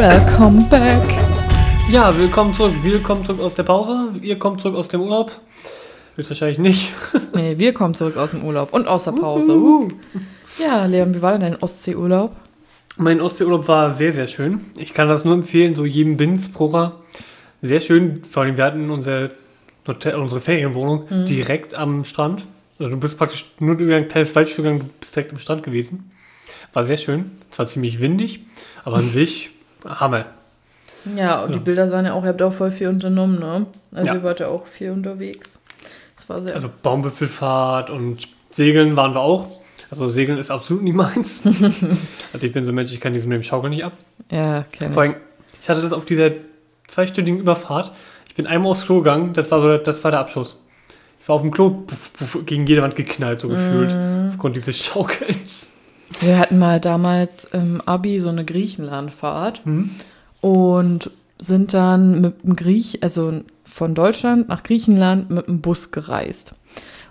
Welcome back. Ja, willkommen zurück. Willkommen zurück aus der Pause. Ihr kommt zurück aus dem Urlaub. Höchstwahrscheinlich nicht. Nee, wir kommen zurück aus dem Urlaub und aus der Pause. Uh. Ja, Leon, wie war denn dein Ostseeurlaub? Mein Ostseeurlaub war sehr, sehr schön. Ich kann das nur empfehlen, so jedem Binzbrucher. Sehr schön. Vor allem, wir hatten unsere, Hotel, unsere Ferienwohnung direkt am Strand. Also du bist praktisch nur über ein kleines Waldstück gegangen, du bist direkt am Strand gewesen. War sehr schön. Zwar ziemlich windig, aber an sich Hammer. Ja, und die Bilder sahen ja auch, ihr habt auch voll viel unternommen, ne? Also Ja. ihr wart ja auch viel unterwegs. Das war sehr. Also Baumwipfelfahrt und Segeln waren wir auch. Also Segeln ist absolut nicht meins. also ich bin so ein Mensch, ich kann diesen mit dem Schaukeln nicht ab. ja, kenn Vor allem, ich hatte das auf dieser zweistündigen Überfahrt. Ich bin einmal aufs Klo gegangen, das war so, das war der Abschuss. Ich war auf dem Klo puff, puff, gegen jede Wand geknallt, so gefühlt, aufgrund dieses Schaukelns. Wir hatten mal damals im Abi so eine Griechenlandfahrt und sind dann mit dem Griech, also von Deutschland nach Griechenland mit dem Bus gereist.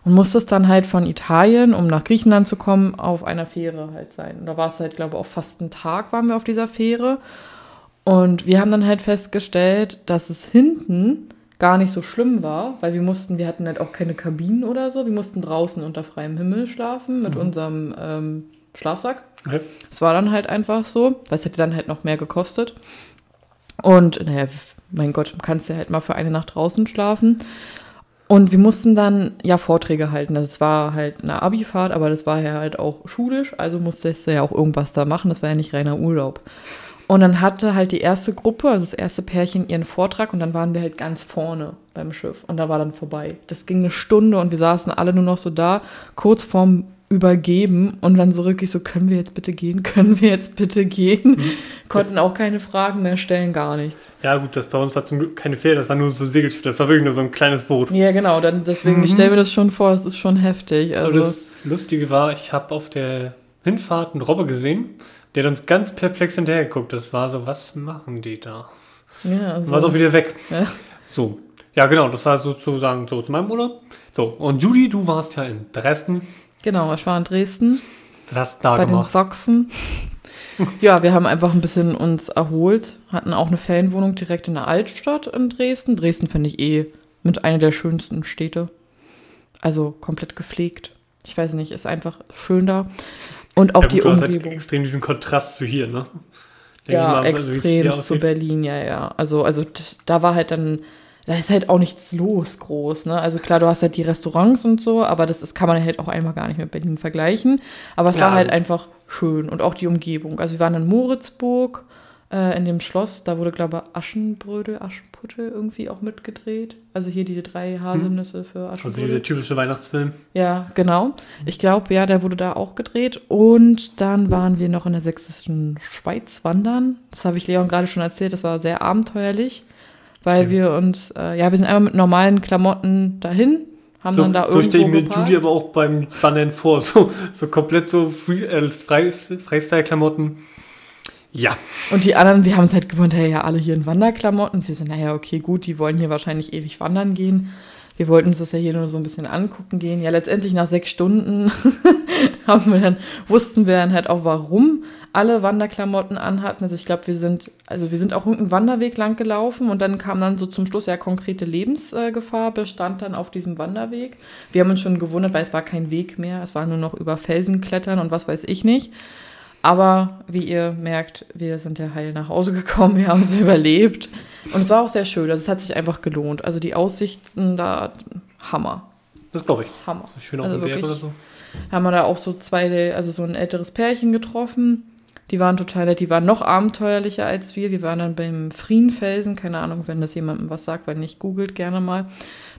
Und musstest dann halt von Italien, um nach Griechenland zu kommen, auf einer Fähre halt sein. Und da war es halt, glaube ich, auch fast einen Tag waren wir auf dieser Fähre. Und wir haben dann halt festgestellt, dass es hinten gar nicht so schlimm war, weil wir mussten, wir hatten halt auch keine Kabinen oder so. Wir mussten draußen unter freiem Himmel schlafen mit unserem ähm, Schlafsack. Okay. Es war dann halt einfach so, weil es hätte dann halt noch mehr gekostet. Und naja, mein Gott, kannst du halt mal für eine Nacht draußen schlafen. Und wir mussten dann ja Vorträge halten. Also es war halt eine Abifahrt, aber das war ja halt auch schulisch, also musstest du ja auch irgendwas da machen. Das war ja nicht reiner Urlaub. Und dann hatte halt die erste Gruppe, also das erste Pärchen, ihren Vortrag und dann waren wir halt ganz vorne beim Schiff und da war dann vorbei. Das ging eine Stunde und wir saßen alle nur noch so da, kurz vorm Übergeben und dann so wirklich so, können wir jetzt bitte gehen? Können wir jetzt bitte gehen? Konnten auch keine Fragen mehr stellen, gar nichts. Ja gut, das bei uns war zum Glück keine Fähre, das war nur so ein Segelschiff, das war wirklich nur so ein kleines Boot. Ja, genau, dann deswegen, ich stelle mir das schon vor, es ist schon heftig. Also, das Lustige war, ich habe auf der Hinfahrt einen Robber gesehen, der hat uns ganz perplex hinterhergeguckt. Das war so, was machen die da? ja, Dann war es auch also, wieder weg. Ja. So. Ja, genau, das war sozusagen so zu meinem Urlaub. So, und Judy, du warst ja in Dresden. Genau, ich war in Dresden. Was hast du da bei den gemacht? Sachsen. ja, wir haben einfach ein bisschen uns erholt, hatten auch eine Ferienwohnung direkt in der Altstadt in Dresden. Dresden finde ich eh mit einer der schönsten Städte. Also komplett gepflegt. Ich weiß nicht, ist einfach schön da. Und auch ja, die du hast halt Umgebung. extrem diesen Kontrast zu hier, ne? Denk Ja, mal, also extrem zu. Berlin, ja, ja. Also, also da war halt dann, da ist halt auch nichts los groß, ne? Also klar, du hast halt die Restaurants und so, aber das ist, kann man halt auch einmal gar nicht mit Berlin vergleichen. Aber es Ja, war halt gut. einfach schön und auch die Umgebung. Also wir waren in Moritzburg, äh, in dem Schloss, da wurde, glaube ich, Aschenbrödel, Aschenputtel irgendwie auch mitgedreht. Also hier die drei Haselnüsse für Also Aschenbrödel. dieser typische Weihnachtsfilm. Ja, genau. Ich glaube, ja, der wurde da auch gedreht. Und dann waren wir noch in der sächsischen Schweiz wandern. Das habe ich Leon gerade schon erzählt. Das war sehr abenteuerlich, weil Schön. wir uns, äh, ja, wir sind einmal mit normalen Klamotten dahin, haben So, dann da so irgendwo stelle ich mir geparkt. Judy aber auch beim Wandern vor. So, so komplett so Free, äh, Freistyle-Klamotten. Ja. Und die anderen, wir haben uns halt gewundert, hey, ja, alle hier in Wanderklamotten. Wir so, naja, okay, gut, die wollen hier wahrscheinlich ewig wandern gehen. Wir wollten uns das ja hier nur so ein bisschen angucken gehen. Ja, letztendlich nach sechs Stunden haben wir dann, wussten wir dann halt auch, warum alle Wanderklamotten anhatten. Also ich glaube, wir sind, also wir sind auch irgendeinen Wanderweg lang gelaufen und dann kam dann so zum Schluss ja konkrete Lebensgefahr, bestand dann auf diesem Wanderweg. Wir haben uns schon gewundert, weil es war kein Weg mehr. Es war nur noch über Felsen klettern und was weiß ich nicht. Aber wie ihr merkt, wir sind ja heil nach Hause gekommen, wir haben es überlebt. Und es war auch sehr schön, also es hat sich einfach gelohnt. Also die Aussichten da, Hammer, Das glaube ich. Hammer. Schön auf Also dem Berg oder so. Haben wir da auch so zwei, also so ein älteres Pärchen getroffen. Die waren total nett, die waren noch abenteuerlicher als wir. Wir waren dann beim Frienfelsen, keine Ahnung, wenn das jemandem was sagt, weil nicht, googelt gerne mal.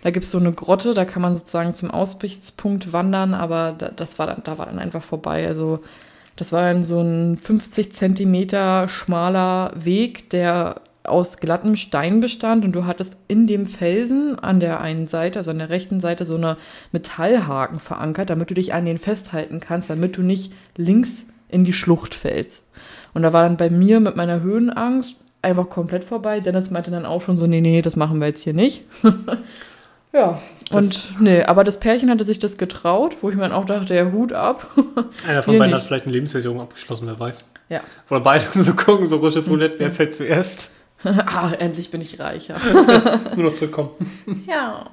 Da gibt es so eine Grotte, da kann man sozusagen zum Aussichtspunkt wandern, aber da, das war dann, da war dann einfach vorbei. Also das war dann so ein 50 Zentimeter schmaler Weg, der aus glattem Stein bestand und du hattest in dem Felsen an der einen Seite, also an der rechten Seite, so eine Metallhaken verankert, damit du dich an den festhalten kannst, damit du nicht links in die Schlucht fällst. Und da war dann bei mir mit meiner Höhenangst einfach komplett vorbei. Dennis meinte dann auch schon so, nee, nee, das machen wir jetzt hier nicht. ja, und nee, aber das Pärchen hatte sich das getraut, wo ich mir dann auch dachte, ja, Hut ab. Einer von beiden nicht. hat vielleicht eine Lebensversicherung abgeschlossen, wer weiß. Ja. Oder beide so gucken, so russisches Roulette, wer fällt zuerst? ah, endlich bin ich reicher. Nur noch zurückkommen. Ja.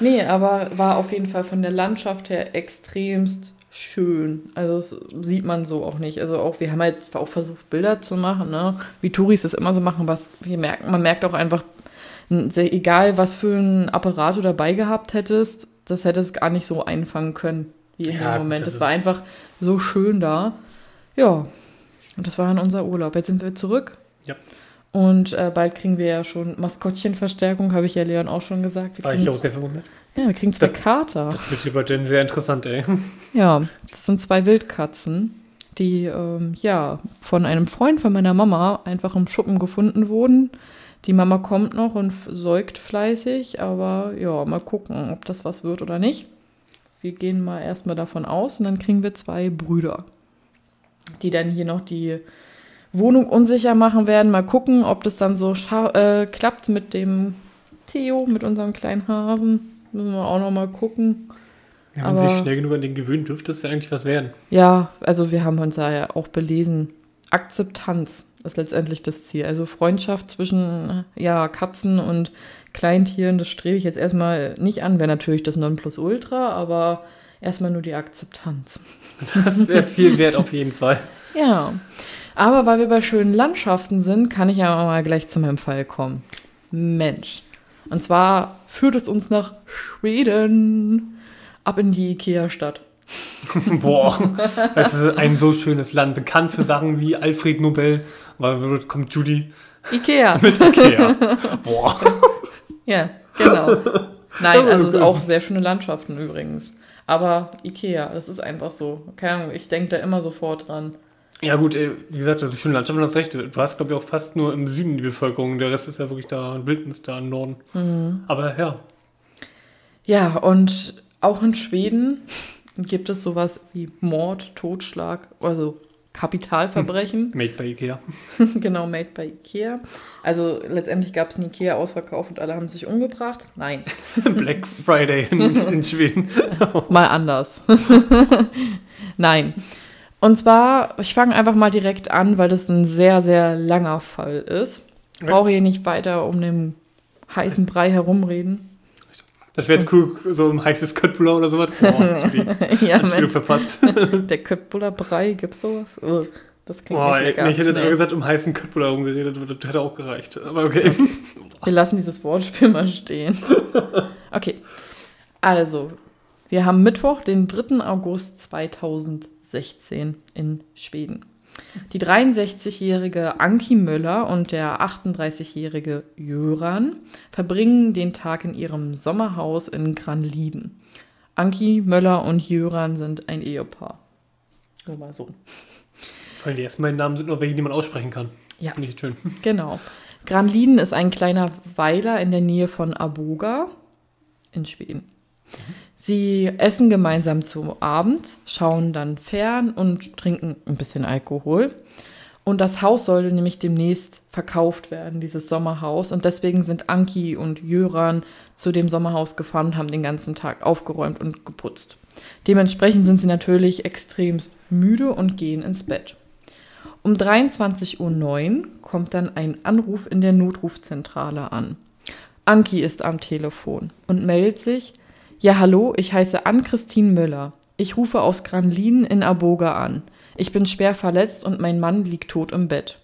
Nee, aber war auf jeden Fall von der Landschaft her extremst schön. Also das sieht man so auch nicht. Also auch, wir haben halt auch versucht, Bilder zu machen, ne? Wie Touris das immer so machen, was wir merken. Man merkt auch einfach, egal was für ein Apparat du dabei gehabt hättest, das hättest gar nicht so einfangen können wie in Ja, dem Moment. das Das war einfach so schön da. Ja. Und das war dann unser Urlaub. Jetzt sind wir zurück. Ja. Und äh, bald kriegen wir ja schon Maskottchenverstärkung, habe ich ja Leon auch schon gesagt. Wir War kriegen, ich auch sehr verwundert. ja, wir kriegen zwei Da- Kater. Das wird über den sehr interessant, ey. Ja, das sind zwei Wildkatzen, die ähm, ja von einem Freund von meiner Mama einfach im Schuppen gefunden wurden. Die Mama kommt noch und säugt fleißig, aber ja, mal gucken, ob das was wird oder nicht. Wir gehen mal erstmal davon aus und dann kriegen wir zwei Brüder, die dann hier noch die Wohnung unsicher machen werden. Mal gucken, ob das dann so äh, klappt mit dem Theo, mit unserem kleinen Hasen. Müssen wir auch noch mal gucken. Wenn man Aber- sich schnell genug an den gewöhnt, dürfte es ja eigentlich was werden. Ja, also wir haben uns da ja auch belesen. Akzeptanz ist letztendlich das Ziel. Also Freundschaft zwischen ja, Katzen und Kleintieren, das strebe ich jetzt erstmal nicht an. Wäre natürlich das Nonplusultra, aber erstmal nur die Akzeptanz. Das wäre viel wert auf jeden Fall. Ja, aber weil wir bei schönen Landschaften sind, kann ich ja mal gleich zu meinem Fall kommen. Mensch. Und zwar führt es uns nach Schweden. Ab in die Ikea-Stadt. Boah, das ist ein so schönes Land, bekannt für Sachen wie Alfred Nobel, weil dort kommt Judy Ikea. mit Ikea. Boah. Ja, genau. Nein, also auch sehr schöne Landschaften übrigens. Aber Ikea, das ist einfach so. Keine Ahnung, ich denke da immer sofort dran. Ja gut, ey, wie gesagt, also schöne Landschaft, du hast recht. Du hast, glaube ich, auch fast nur im Süden die Bevölkerung. Der Rest ist ja wirklich da, Wildnis da im Norden. Aber ja, Ja, und auch in Schweden gibt es sowas wie Mord, Totschlag, also Kapitalverbrechen. made by Ikea. genau, made by Ikea. Also letztendlich gab es einen Ikea-Ausverkauf und alle haben sich umgebracht. Nein, Black Friday in, in Schweden. mal anders. Nein. Und zwar, ich fange einfach mal direkt an, weil das ein sehr, sehr langer Fall ist. Brauche hier nicht weiter um den heißen Brei herumreden. Das wäre jetzt cool, so ein heißes Köttbullar oder sowas. Judy, ja, Mensch, verpasst. der Köttbuller Brei, gibt's sowas? Ugh, das klingt Boah, nicht ey, ich hätte Nee. gesagt, um heißen Köttbullar rumgeredet, das hätte auch gereicht. Aber okay. Wir lassen dieses Wortspiel mal stehen. Okay. Also, wir haben Mittwoch, den 3. August 2016 in Schweden. Die 63-jährige Anki Möller und der 38-jährige Jöran verbringen den Tag in ihrem Sommerhaus in Granliden. Anki Möller und Jöran sind ein Ehepaar. Nur mal so. Vor allem die ersten beiden Namen sind noch welche, die man aussprechen kann. Ja. Finde ich schön. Genau. Granliden ist ein kleiner Weiler in der Nähe von Aboga in Schweden. Sie essen gemeinsam zum Abend, schauen dann fern und trinken ein bisschen Alkohol. Und das Haus sollte nämlich demnächst verkauft werden, dieses Sommerhaus. Und deswegen sind Anki und Jöran zu dem Sommerhaus gefahren und haben den ganzen Tag aufgeräumt und geputzt. Dementsprechend sind sie natürlich extremst müde und gehen ins Bett. Um 23.09 Uhr kommt dann ein Anruf in der Notrufzentrale an. Anki ist am Telefon und meldet sich, ja hallo, ich heiße Ann-Christine Müller. Ich rufe aus Granlin in Aboga an. Ich bin schwer verletzt und mein Mann liegt tot im Bett.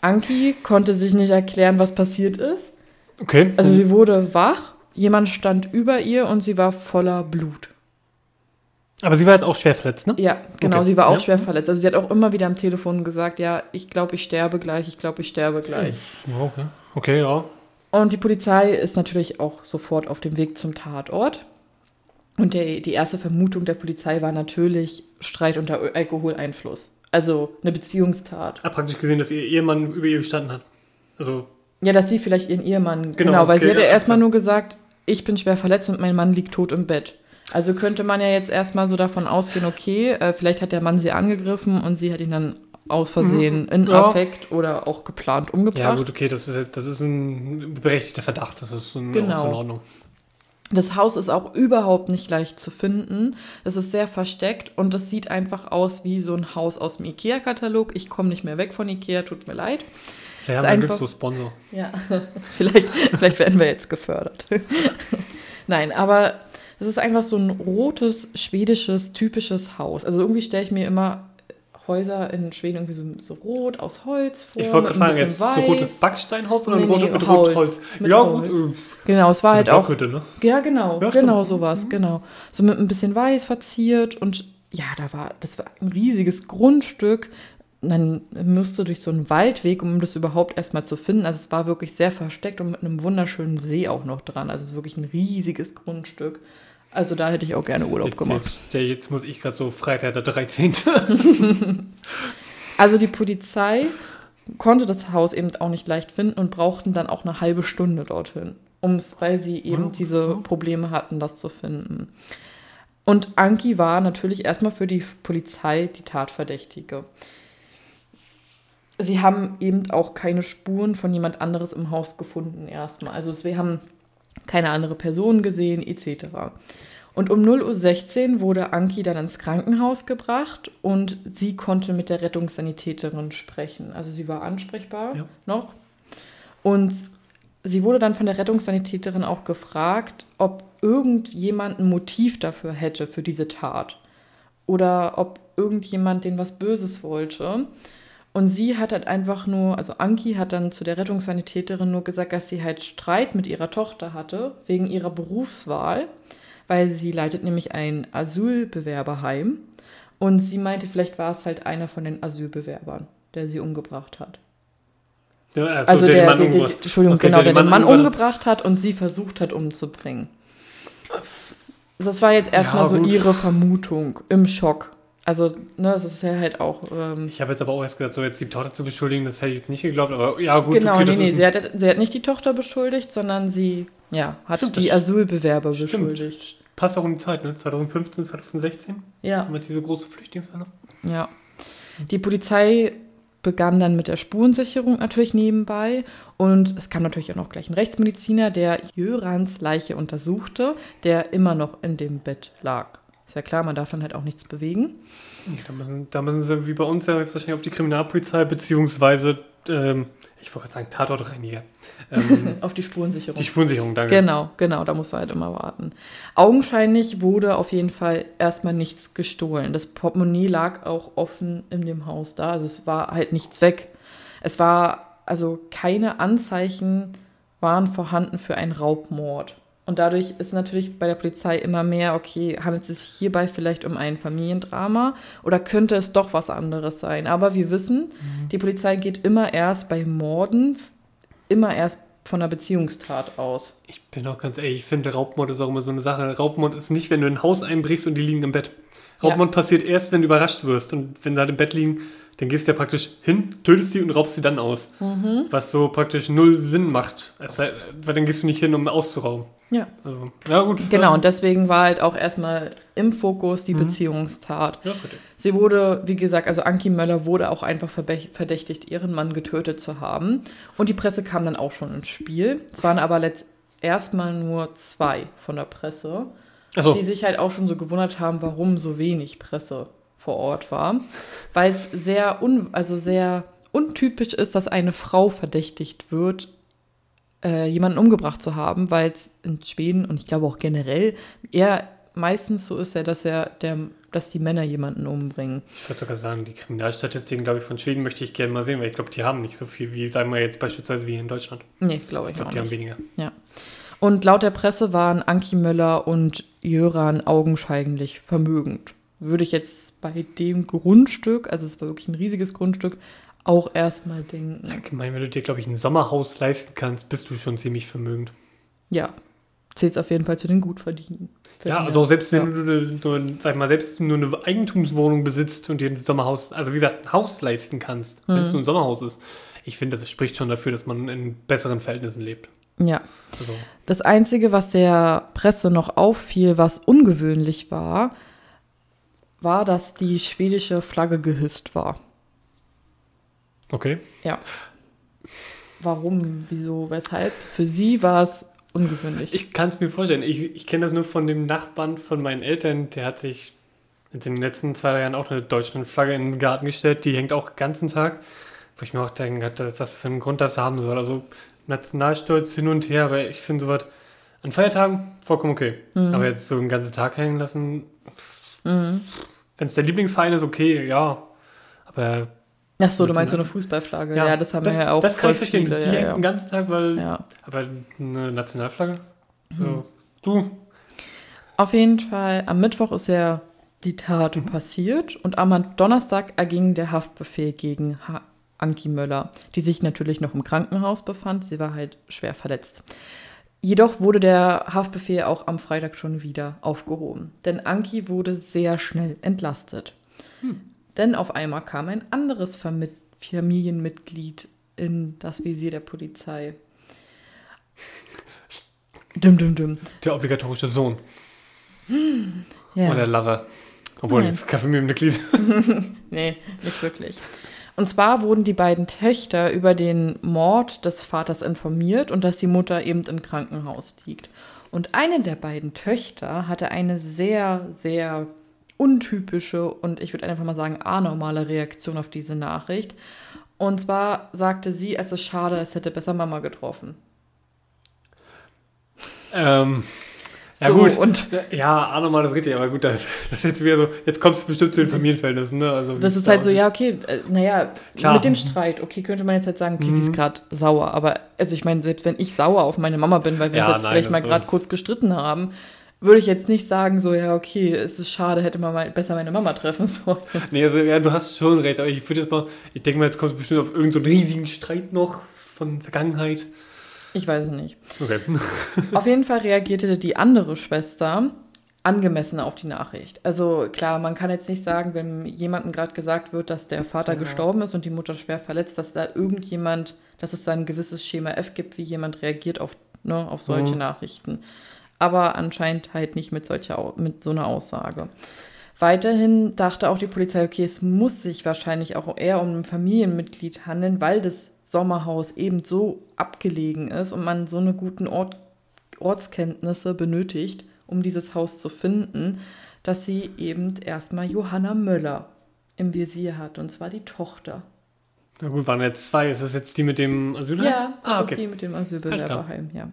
Anki konnte sich nicht erklären, was passiert ist. Okay. Also sie wurde wach, jemand stand über ihr und sie war voller Blut. aber sie war jetzt auch schwer verletzt, ne? Ja, genau, Okay. sie war auch Ja. schwer verletzt. Also sie hat auch immer wieder am Telefon gesagt, ja, ich glaube, ich sterbe gleich, ich glaube, ich sterbe gleich. Okay. okay, ja. Und die Polizei ist natürlich auch sofort auf dem Weg zum Tatort. Und der, die erste Vermutung der Polizei war natürlich Streit unter Alkoholeinfluss. Also eine Beziehungstat. Hab praktisch gesehen, dass ihr Ehemann über ihr gestanden hat. Also, Ja, dass sie vielleicht ihren Ehemann. Genau, Genau, weil okay, sie hat ja erstmal nur gesagt, ich bin schwer verletzt und mein Mann liegt tot im Bett. Also könnte man ja jetzt erstmal so davon ausgehen, okay, äh, vielleicht hat der Mann sie angegriffen und sie hat ihn dann aus Versehen in Mhm. Ja. Affekt oder auch geplant umgebracht. ja gut, okay, das ist, das ist ein berechtigter Verdacht. Das ist in, Genau. in Ordnung. Das Haus ist auch überhaupt nicht leicht zu finden. Es ist sehr versteckt und es sieht einfach aus wie so ein Haus aus dem IKEA-Katalog. Ich komme nicht mehr weg von IKEA, tut mir leid. Ja, Ist man einfach- gibt so Sponsor. Ja, vielleicht, vielleicht werden wir jetzt gefördert. Nein, aber es ist einfach so ein rotes, schwedisches, typisches Haus. Also irgendwie stelle ich mir immer Häuser in Schweden irgendwie so, so rot aus Holz vor. Ich wollte fragen, jetzt so weiß. rotes Backsteinhaus oder Nee, ein rotes nee, mit Holz. Rotholz? Mit ja, Holz. gut. Äh, Genau, es war so halt auch. Ne? Ja, genau, Ja, genau sowas, genau. So mit ein bisschen weiß verziert und ja, da war, das war ein riesiges Grundstück. Man musste durch so einen Waldweg, um das überhaupt erstmal zu finden. Also es war wirklich sehr versteckt und mit einem wunderschönen See auch noch dran. Also es ist wirklich ein riesiges Grundstück. Also da hätte ich auch gerne Urlaub Jetzt, gemacht. jetzt, jetzt muss ich gerade so Freitag der 13. Also die Polizei konnte das Haus eben auch nicht leicht finden und brauchten dann auch eine halbe Stunde dorthin, um's, weil sie eben Ja, diese. Probleme hatten, das zu finden. Und Anki war natürlich erstmal für die Polizei die Tatverdächtige. Sie haben eben auch keine Spuren von jemand anderes im Haus gefunden erstmal. Also wir haben keine andere Person gesehen etc. Und um 0.16 Uhr wurde Anki dann ins Krankenhaus gebracht und sie konnte mit der Rettungssanitäterin sprechen. Also sie war ansprechbar Ja. noch. Und sie wurde dann von der Rettungssanitäterin auch gefragt, ob irgendjemand ein Motiv dafür hätte, für diese Tat. Oder ob irgendjemand den was Böses wollte. Und sie hat halt einfach nur, also Anki hat dann zu der Rettungssanitäterin nur gesagt, dass sie halt Streit mit ihrer Tochter hatte, wegen ihrer Berufswahl, weil sie leitet nämlich ein Asylbewerberheim. Und sie meinte, vielleicht war es halt einer von den Asylbewerbern, der sie umgebracht hat. Ja, Also den der, Mann der, der, umgebracht. Entschuldigung, Okay, genau, der, den Mann umgebracht. hat und sie versucht hat umzubringen. Das war jetzt erstmal Ja, so ihre Vermutung im Schock. Also, ne, das ist ja halt auch. Ähm, Ich habe jetzt aber auch erst gesagt, so jetzt die Tochter zu beschuldigen, das hätte ich jetzt nicht geglaubt, aber ja gut, genau, okay, nee, nee, sie hat, sie hat nicht die Tochter beschuldigt, sondern sie, ja, hat Stimmt, die Asylbewerber stimmt. beschuldigt. Passt auch um die Zeit, ne? 2015, 2016, Ja, damals diese große Flüchtlingswelle. ja. Die Polizei begann dann mit der Spurensicherung natürlich nebenbei und es kam natürlich auch noch gleich ein Rechtsmediziner, der Jörans Leiche untersuchte, der immer noch in dem Bett lag. Ist ja klar, man darf dann halt auch nichts bewegen. Da müssen, da müssen sie wie bei uns ja wahrscheinlich auf die Kriminalpolizei, beziehungsweise, ähm, ich wollte sagen, Tatortreiniger. Ähm, Auf die Spurensicherung. die Spurensicherung, danke. Genau, genau, da musst du halt immer warten. Augenscheinlich wurde auf jeden Fall erstmal nichts gestohlen. Das Portemonnaie lag auch offen in dem Haus da, also es war halt nichts weg. Es war, also keine Anzeichen waren vorhanden für einen Raubmord. Und dadurch ist natürlich bei der Polizei immer mehr, okay, handelt es sich hierbei vielleicht um ein Familiendrama oder könnte es doch was anderes sein? Aber wir wissen, die Polizei geht immer erst bei Morden, immer erst von einer Beziehungstat aus. Ich bin auch ganz ehrlich, ich finde, Raubmord ist auch immer so eine Sache. Raubmord ist nicht, wenn du in ein Haus einbrichst und die liegen im Bett. Raubmord passiert erst, wenn du überrascht wirst. Und wenn sie halt im Bett liegen, dann gehst du ja praktisch hin, tötest die und raubst sie dann aus. Mhm. Was so praktisch null Sinn macht. Sei, weil dann gehst du nicht hin, um auszurauben. Ja. Also, ja gut. Genau, und deswegen war halt auch erstmal im Fokus Mhm. die Beziehungstat. ja. Sie wurde, wie gesagt, also Anki Möller wurde auch einfach verdächtigt, ihren Mann getötet zu haben. Und die Presse kam dann auch schon ins Spiel. Es waren aber erstmal nur zwei von der Presse, Achso, die sich halt auch schon so gewundert haben, warum so wenig Presse vor Ort war. Weil es sehr, un also sehr untypisch ist, dass eine Frau verdächtigt wird, äh, jemanden umgebracht zu haben, weil es in Schweden und ich glaube auch generell eher meistens so ist ja, dass er der, dass die Männer jemanden umbringen. ich würde sogar sagen, die Kriminalstatistiken, glaube ich, von Schweden möchte ich gerne mal sehen, weil ich glaube, die haben nicht so viel wie, sagen wir jetzt beispielsweise wie in Deutschland. Nee, glaube ich, Ich glaube, auch die haben weniger. Und laut der Presse waren Anki Möller und Jöran augenscheinlich vermögend. Würde ich jetzt bei dem Grundstück, also es war wirklich ein riesiges Grundstück, auch erstmal denken. Allgemein, wenn du dir, glaube ich, ein Sommerhaus leisten kannst, bist du schon ziemlich vermögend. Ja, zählt auf jeden Fall zu den Gutverdienern. Ja, also selbst wenn Ja. du nur, sag mal, selbst nur eine Eigentumswohnung besitzt und dir ein Sommerhaus, also wie gesagt, ein Haus leisten kannst, wenn es Mhm. nur ein Sommerhaus ist. Ich finde, das spricht schon dafür, dass man in besseren Verhältnissen lebt. Ja, Also, Das Einzige, was der Presse noch auffiel, was ungewöhnlich war, war, dass die schwedische Flagge gehisst war. okay. Warum, wieso, weshalb? Für sie war es ungewöhnlich. Ich kann es mir vorstellen. Ich, ich kenne das nur von dem Nachbarn von meinen Eltern. Der hat sich in den letzten zwei drei Jahren auch eine Deutschlandflagge in den Garten gestellt. Die hängt auch den ganzen Tag. Wo ich mir auch denke, was für einen Grund das haben soll. Also Nationalstolz hin und her, aber ich finde sowas an Feiertagen vollkommen okay. Mhm. Aber jetzt so einen ganzen Tag hängen lassen, mhm. Wenn es der Lieblingsverein ist, okay, ja. Aber Ach so, du meinst so eine Fußballflagge. Ja, ja das haben das, wir ja auch. Das kann ich verstehen. Viele, die ja, hängt ja. den ganzen Tag, weil. Ja. Aber eine Nationalflagge? Mhm. So. Du. Auf jeden Fall, am Mittwoch ist ja die Tat mhm. passiert und am Donnerstag erging der Haftbefehl gegen ha Anki Möller, die sich natürlich noch im Krankenhaus befand. Sie war halt schwer verletzt. Jedoch wurde der Haftbefehl auch am Freitag schon wieder aufgehoben, denn Anki wurde sehr schnell entlastet. Hm. Denn auf einmal kam ein anderes Familienmitglied in das Visier der Polizei. Dum, dum, dum. Der obligatorische Sohn. Ja. Oder Lover. Obwohl, Nein. jetzt kein Familienmitglied. nee, nicht wirklich. Und zwar wurden die beiden Töchter über den Mord des Vaters informiert und dass die Mutter eben im Krankenhaus liegt. Und eine der beiden Töchter hatte eine sehr, sehr untypische und ich würde einfach mal sagen anormale Reaktion auf diese Nachricht. Und zwar sagte sie, es ist schade, es hätte besser Mama getroffen. Ähm, ja so, gut, und ja, anormal ist richtig, aber gut, das, das ist jetzt wieder so, jetzt kommt es bestimmt zu den Familienverhältnissen, ne? Also, das ist halt so, ja, okay, äh, naja, mit dem Streit, okay, könnte man jetzt halt sagen, okay, mhm. sie ist mhm. gerade sauer, aber also ich meine, selbst wenn ich sauer auf meine Mama bin, weil wir ja, uns jetzt nein, vielleicht mal gerade kurz gestritten haben, würde ich jetzt nicht sagen, so, ja, okay, es ist schade, hätte man mal besser meine Mama treffen sollen. Nee, also, ja, du hast schon recht, aber ich würde jetzt mal, ich denke mal, jetzt kommt es bestimmt auf irgendeinen so riesigen Streit noch von Vergangenheit. Ich weiß es nicht. Okay. auf jeden Fall reagierte die andere Schwester angemessen auf die Nachricht. Also klar, man kann jetzt nicht sagen, wenn jemandem gerade gesagt wird, dass der Vater ja. gestorben ist und die Mutter schwer verletzt, dass da irgendjemand, dass es da ein gewisses Schema F gibt, wie jemand reagiert auf, ne, auf solche mhm. Nachrichten aber anscheinend halt nicht mit, solcher, mit so einer Aussage. Weiterhin dachte auch die Polizei, okay, es muss sich wahrscheinlich auch eher um ein Familienmitglied handeln, weil das Sommerhaus eben so abgelegen ist und man so eine guten Ort, Ortskenntnisse benötigt, um dieses Haus zu finden, dass sie eben erstmal Johanna Möller im Visier hat, und zwar die Tochter. Na gut, waren jetzt zwei. Ist das jetzt die mit dem Asylheim? Ja, das ah, okay. ist die mit dem Asylbewerberheim, ja.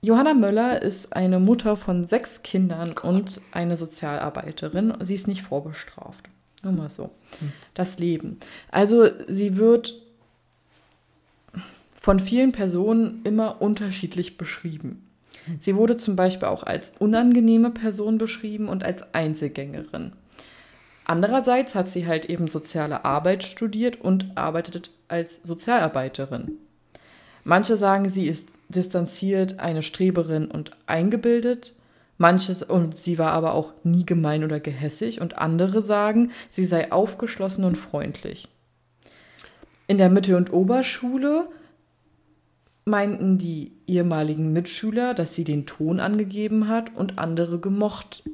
Johanna Möller ist eine Mutter von sechs Kindern Gott. und eine Sozialarbeiterin. Sie ist nicht vorbestraft. Nur mal so. Hm. Das Leben. Also sie wird von vielen Personen immer unterschiedlich beschrieben. Sie wurde zum Beispiel auch als unangenehme Person beschrieben und als Einzelgängerin. Andererseits hat sie halt eben soziale Arbeit studiert und arbeitet als Sozialarbeiterin. Manche sagen, sie ist distanziert, eine Streberin und eingebildet. Manches, und sie war aber auch nie gemein oder gehässig. Und andere sagen, sie sei aufgeschlossen und freundlich. In der Mittel- und Oberschule meinten die ehemaligen Mitschüler, dass sie den Ton angegeben hat und andere gemocht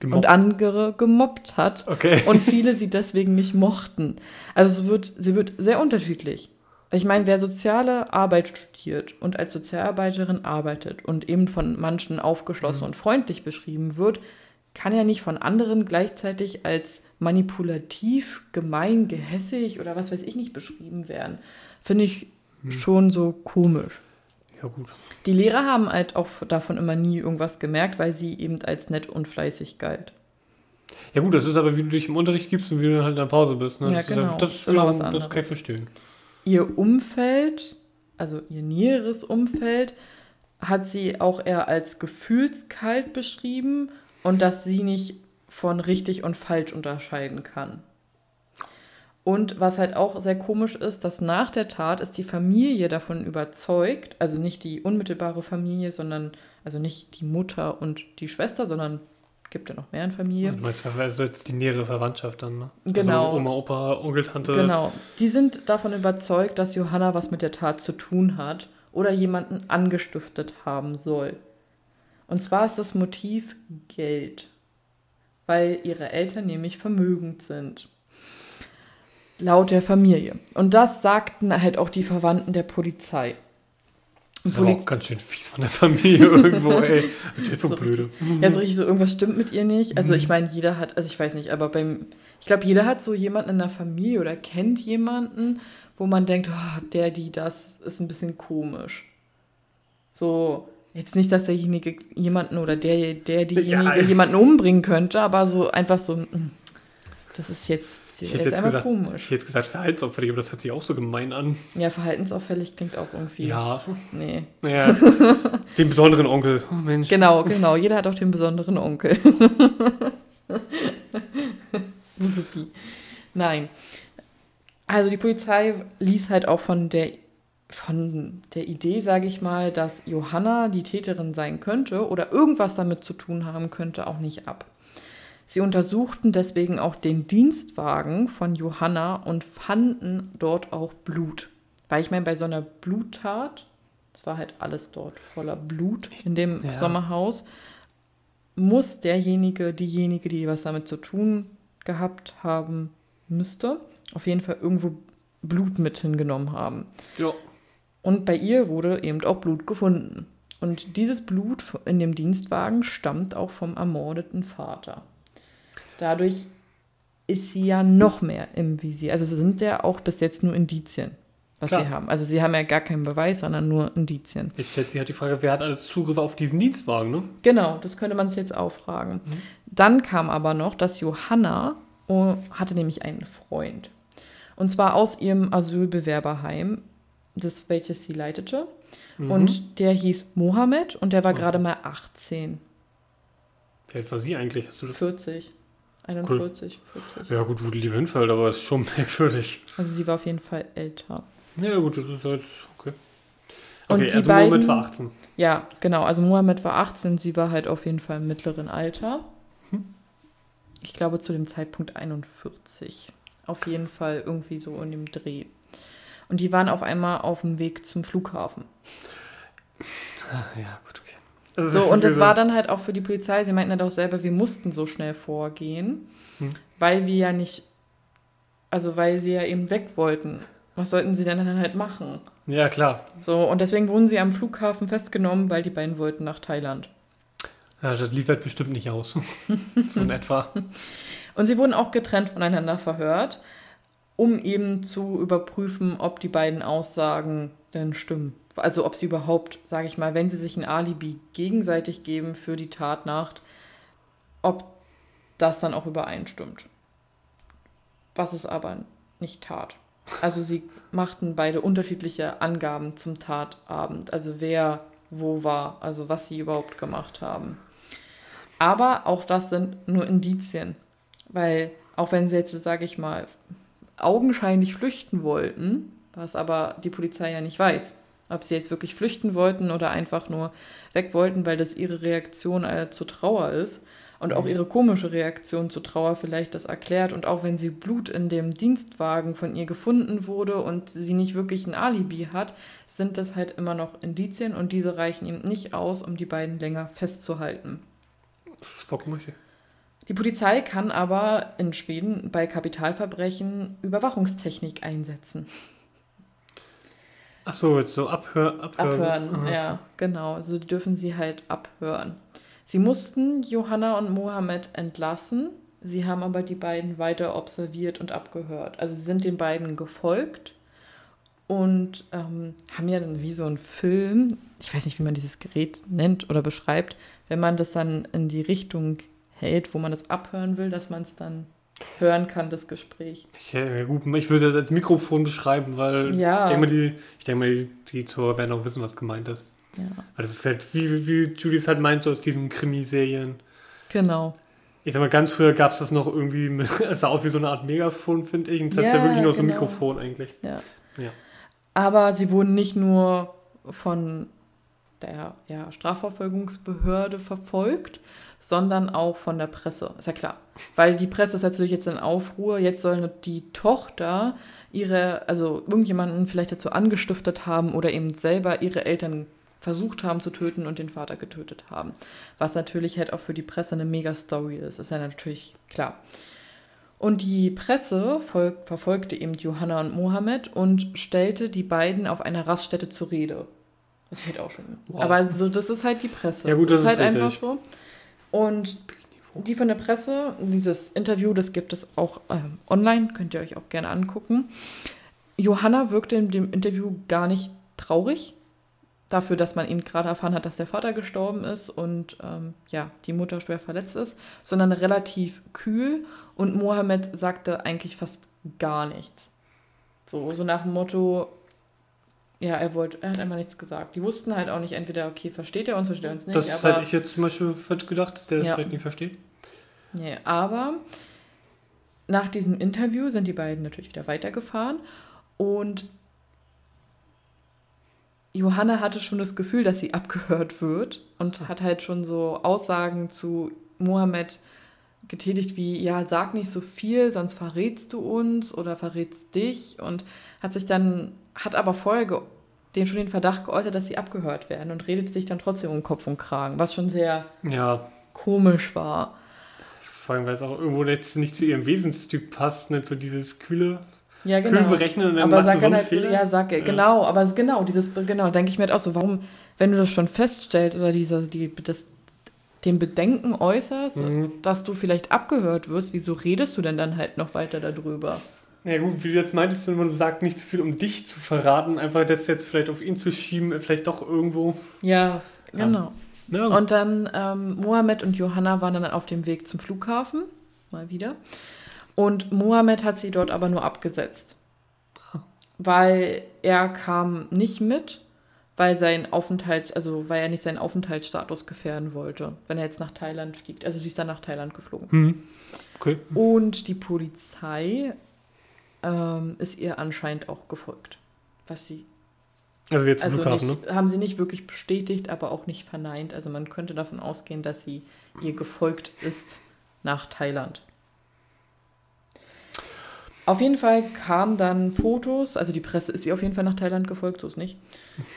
Gemobbt. und andere gemobbt hat okay. und viele sie deswegen nicht mochten. Also sie wird, sie wird sehr unterschiedlich. Ich meine, wer soziale Arbeit studiert und als Sozialarbeiterin arbeitet und eben von manchen aufgeschlossen mhm. und freundlich beschrieben wird, kann ja nicht von anderen gleichzeitig als manipulativ, gemein, gehässig oder was weiß ich nicht beschrieben werden. Finde ich mhm. schon so komisch. Ja, gut. Die Lehrer haben halt auch davon immer nie irgendwas gemerkt, weil sie eben als nett und fleißig galt. Ja gut, das ist aber, wie du dich im Unterricht gibst und wie du halt in der Pause bist. Ne? Ja, das genau. Ist ja, das, ist immer was anderes. Das kann ich verstehen ihr Umfeld, also ihr näheres Umfeld, hat sie auch eher als gefühlskalt beschrieben und dass sie nicht von richtig und falsch unterscheiden kann. Und was halt auch sehr komisch ist, dass nach der Tat ist die Familie davon überzeugt, also nicht die unmittelbare Familie, sondern also nicht die Mutter und die Schwester, sondern gibt ja noch mehr in Familie. Du meinst also jetzt die nähere Verwandtschaft dann, ne? Genau. Also Oma, Opa, Onkel, Tante. Genau. Die sind davon überzeugt, dass Johanna was mit der Tat zu tun hat oder jemanden angestiftet haben soll. Und zwar ist das Motiv Geld, weil ihre Eltern nämlich vermögend sind. Laut der Familie. Und das sagten halt auch die Verwandten der Polizei. Das ist aber auch ganz schön fies von der Familie irgendwo, ey. Der ist so, so blöde. Richtig, ja, so richtig so, irgendwas stimmt mit ihr nicht. Also ich meine, jeder hat, also ich weiß nicht, aber beim, ich glaube, jeder hat so jemanden in der Familie oder kennt jemanden, wo man denkt, oh, der, die, das ist ein bisschen komisch. So, jetzt nicht, dass derjenige jemanden oder der, der, diejenige ja, jemanden umbringen könnte, aber so einfach so, hm, das ist jetzt ich hätte, jetzt gesagt, komisch. ich hätte jetzt gesagt verhaltensauffällig, aber das hört sich auch so gemein an. Ja, verhaltensauffällig klingt auch irgendwie. Ja. Nee. Ja, den besonderen Onkel. Oh Mensch. Genau, genau. Jeder hat auch den besonderen Onkel. Supi. Nein. Also die Polizei ließ halt auch von der von der Idee, sage ich mal, dass Johanna die Täterin sein könnte oder irgendwas damit zu tun haben könnte, auch nicht ab. Sie untersuchten deswegen auch den Dienstwagen von Johanna und fanden dort auch Blut. Weil ich meine, bei so einer Bluttat, es war halt alles dort voller Blut in dem ja. Sommerhaus, muss derjenige, diejenige, die was damit zu tun gehabt haben müsste, auf jeden Fall irgendwo Blut mit hingenommen haben. Ja. Und bei ihr wurde eben auch Blut gefunden. Und dieses Blut in dem Dienstwagen stammt auch vom ermordeten Vater. Dadurch ist sie ja noch mehr im Visier. Also sind ja auch bis jetzt nur Indizien, was Klar. sie haben. Also sie haben ja gar keinen Beweis, sondern nur Indizien. Jetzt stellt sich halt die Frage, wer hat alles Zugriff auf diesen Dienstwagen, ne? Genau, das könnte man sich jetzt auch fragen. Mhm. Dann kam aber noch, dass Johanna oh, hatte nämlich einen Freund. Und zwar aus ihrem Asylbewerberheim, das welches sie leitete. Mhm. Und der hieß Mohammed und der war okay. gerade mal 18. Wie alt war sie eigentlich? Hast du das? 40. 41, cool. 40. Ja, gut, wo die liebe hinfällt, aber ist schon merkwürdig. Also sie war auf jeden Fall älter. Ja, gut, das ist jetzt okay. Okay, und die also beiden, Mohammed war 18. Ja, genau. Also Mohammed war 18, sie war halt auf jeden Fall im mittleren Alter. Hm. Ich glaube zu dem Zeitpunkt 41. Auf jeden Fall irgendwie so in dem Dreh. Und die waren auf einmal auf dem Weg zum Flughafen. Ja, gut, okay. Also so, und das war dann halt auch für die Polizei, sie meinten halt auch selber, wir mussten so schnell vorgehen, hm. weil wir ja nicht, also weil sie ja eben weg wollten. Was sollten sie denn dann halt machen? Ja, klar. So, und deswegen wurden sie am Flughafen festgenommen, weil die beiden wollten nach Thailand. Ja, das liefert bestimmt nicht aus. so in etwa. Und sie wurden auch getrennt voneinander verhört, um eben zu überprüfen, ob die beiden Aussagen denn stimmen also ob sie überhaupt, sage ich mal, wenn sie sich ein Alibi gegenseitig geben für die Tatnacht, ob das dann auch übereinstimmt. Was es aber nicht tat. Also sie machten beide unterschiedliche Angaben zum Tatabend, also wer wo war, also was sie überhaupt gemacht haben. Aber auch das sind nur Indizien, weil auch wenn sie jetzt, sage ich mal, augenscheinlich flüchten wollten, was aber die Polizei ja nicht weiß, ob sie jetzt wirklich flüchten wollten oder einfach nur weg wollten, weil das ihre Reaktion äh, zur Trauer ist. Und auch mhm. ihre komische Reaktion zur Trauer vielleicht das erklärt. Und auch wenn sie Blut in dem Dienstwagen von ihr gefunden wurde und sie nicht wirklich ein Alibi hat, sind das halt immer noch Indizien und diese reichen ihm nicht aus, um die beiden länger festzuhalten. Vollkommen richtig. Die Polizei kann aber in Schweden bei Kapitalverbrechen Überwachungstechnik einsetzen. Ach so, jetzt so abhör, abhören. Abhören, Aha. ja, genau. Also dürfen sie halt abhören. Sie mussten Johanna und Mohammed entlassen. Sie haben aber die beiden weiter observiert und abgehört. Also sie sind den beiden gefolgt und ähm, haben ja dann wie so ein Film, ich weiß nicht, wie man dieses Gerät nennt oder beschreibt, wenn man das dann in die Richtung hält, wo man das abhören will, dass man es dann hören kann, das Gespräch. Ich, ja, gut, ich würde es als Mikrofon beschreiben, weil ja. ich denke mal, die, ich denke mal, die, die Zuhörer werden auch wissen, was gemeint ist. Ja. Weil das ist halt, wie, wie Judy es halt meint, so aus diesen Krimiserien. Genau. Ich sag mal, ganz früher gab es das noch irgendwie, mit, es sah aus wie so eine Art Megafon, finde ich. Und das ja, ist ja wirklich nur genau. so ein genau. Mikrofon eigentlich. Ja. ja. Aber sie wurden nicht nur von der ja, Strafverfolgungsbehörde verfolgt, sondern auch von der Presse. Ist ja klar. Weil die Presse ist natürlich jetzt in Aufruhr. Jetzt soll die Tochter ihre, also irgendjemanden vielleicht dazu angestiftet haben oder eben selber ihre Eltern versucht haben zu töten und den Vater getötet haben. Was natürlich halt auch für die Presse eine Mega-Story ist. Ist ja natürlich klar. Und die Presse verfolgte eben Johanna und Mohammed und stellte die beiden auf einer Raststätte zur Rede. Das hält auch schon. Wow. Aber so, das ist halt die Presse. Ja, gut, das, das ist halt richtig. einfach so. Und die von der Presse, dieses Interview, das gibt es auch ähm, online, könnt ihr euch auch gerne angucken. Johanna wirkte in dem Interview gar nicht traurig dafür, dass man ihn gerade erfahren hat, dass der Vater gestorben ist und ähm, ja, die Mutter schwer verletzt ist, sondern relativ kühl und Mohammed sagte eigentlich fast gar nichts. So, so nach dem Motto, ja, er wollte, er hat einfach nichts gesagt. Die wussten halt auch nicht, entweder, okay, versteht er uns, versteht er uns nicht. Das hätte ich jetzt zum Beispiel gedacht, dass der Ja. vielleicht nicht versteht. Nee, aber nach diesem Interview sind die beiden natürlich wieder weitergefahren und Johanna hatte schon das Gefühl, dass sie abgehört wird und hat halt schon so Aussagen zu Mohammed getätigt wie, ja, sag nicht so viel, sonst verrätst du uns oder verrätst dich und hat sich dann, hat aber vorher den schon den Verdacht geäußert, dass sie abgehört werden und redet sich dann trotzdem um Kopf und Kragen, was schon sehr Ja, komisch war. vor allem, weil es auch irgendwo jetzt nicht zu ihrem Wesenstyp passt, nicht so dieses kühle Ja, genau. Kühl berechnen und dann aber sag so halt Fehler. ja, sag, Ja. genau, aber genau, dieses, genau, denke ich mir halt auch so, warum, wenn du das schon feststellst oder diese, die, das, den Bedenken äußerst, Mhm. dass du vielleicht abgehört wirst, wieso redest du denn dann halt noch weiter darüber? Ja gut, wie du jetzt meintest, wenn man sagt, nicht zu viel, um dich zu verraten, einfach das jetzt vielleicht auf ihn zu schieben, vielleicht doch irgendwo. Ja, genau. Ja, Und dann ähm, Mohammed und Johanna waren dann auf dem Weg zum Flughafen, mal wieder. Und Mohammed hat sie dort aber nur abgesetzt. Weil er kam nicht mit, weil sein Aufenthalt, also weil er nicht seinen Aufenthaltsstatus gefährden wollte, wenn er jetzt nach Thailand fliegt. Also sie ist dann nach Thailand geflogen. hm. Okay. Und die Polizei ähm, ist ihr anscheinend auch gefolgt. Was sie Also jetzt also Flughafen, nicht, ne? haben sie nicht wirklich bestätigt, aber auch nicht verneint. Also man könnte davon ausgehen, dass sie ihr gefolgt ist nach Thailand. Auf jeden Fall kamen dann Fotos, also die Presse ist ihr auf jeden Fall nach Thailand gefolgt, so ist nicht.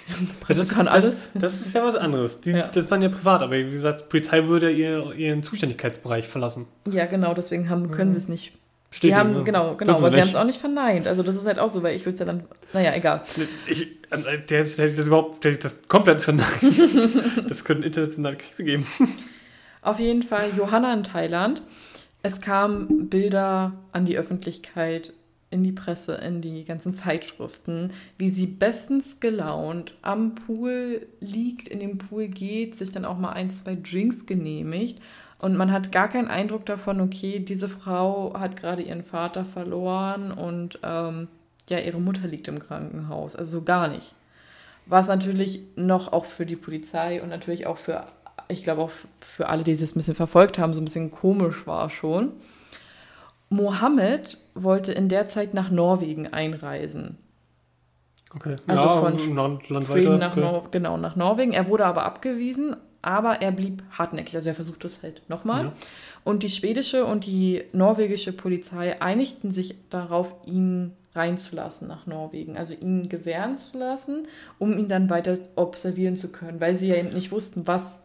Die Presse kann alles. Das, das ist ja was anderes. Die, Ja. Das waren ja privat, aber wie gesagt, die Polizei würde ihr, ihren Zuständigkeitsbereich verlassen. Ja, genau, deswegen haben, können sie es nicht. Sie Bestätigen, haben, ne? genau, genau, aber sie haben es auch nicht verneint. Also das ist halt auch so, weil ich würde es ja dann, naja, egal. Ich, äh, der, der hätte das überhaupt hätte das komplett verneint. das könnte internationale Krise geben. Auf jeden Fall Johanna in Thailand. Es kamen Bilder an die Öffentlichkeit, in die Presse, in die ganzen Zeitschriften, wie sie bestens gelaunt am Pool liegt, in den Pool geht, sich dann auch mal ein, zwei Drinks genehmigt. Und man hat gar keinen Eindruck davon, okay, diese Frau hat gerade ihren Vater verloren und ähm, ja, ihre Mutter liegt im Krankenhaus. Also so gar nicht. Was natürlich noch auch für die Polizei und natürlich auch für, ich glaube auch für alle, die es ein bisschen verfolgt haben, so ein bisschen komisch war schon. Mohammed wollte in der Zeit nach Norwegen einreisen. Okay. Also ja, von Land, Land weiter. nach, okay. Nor genau, nach Norwegen. Er wurde aber abgewiesen, aber er blieb hartnäckig. Also er versuchte es halt nochmal. Ja. Und die schwedische und die norwegische Polizei einigten sich darauf, ihn reinzulassen nach Norwegen. Also ihn gewähren zu lassen, um ihn dann weiter observieren zu können, weil sie ja eben nicht wussten, was,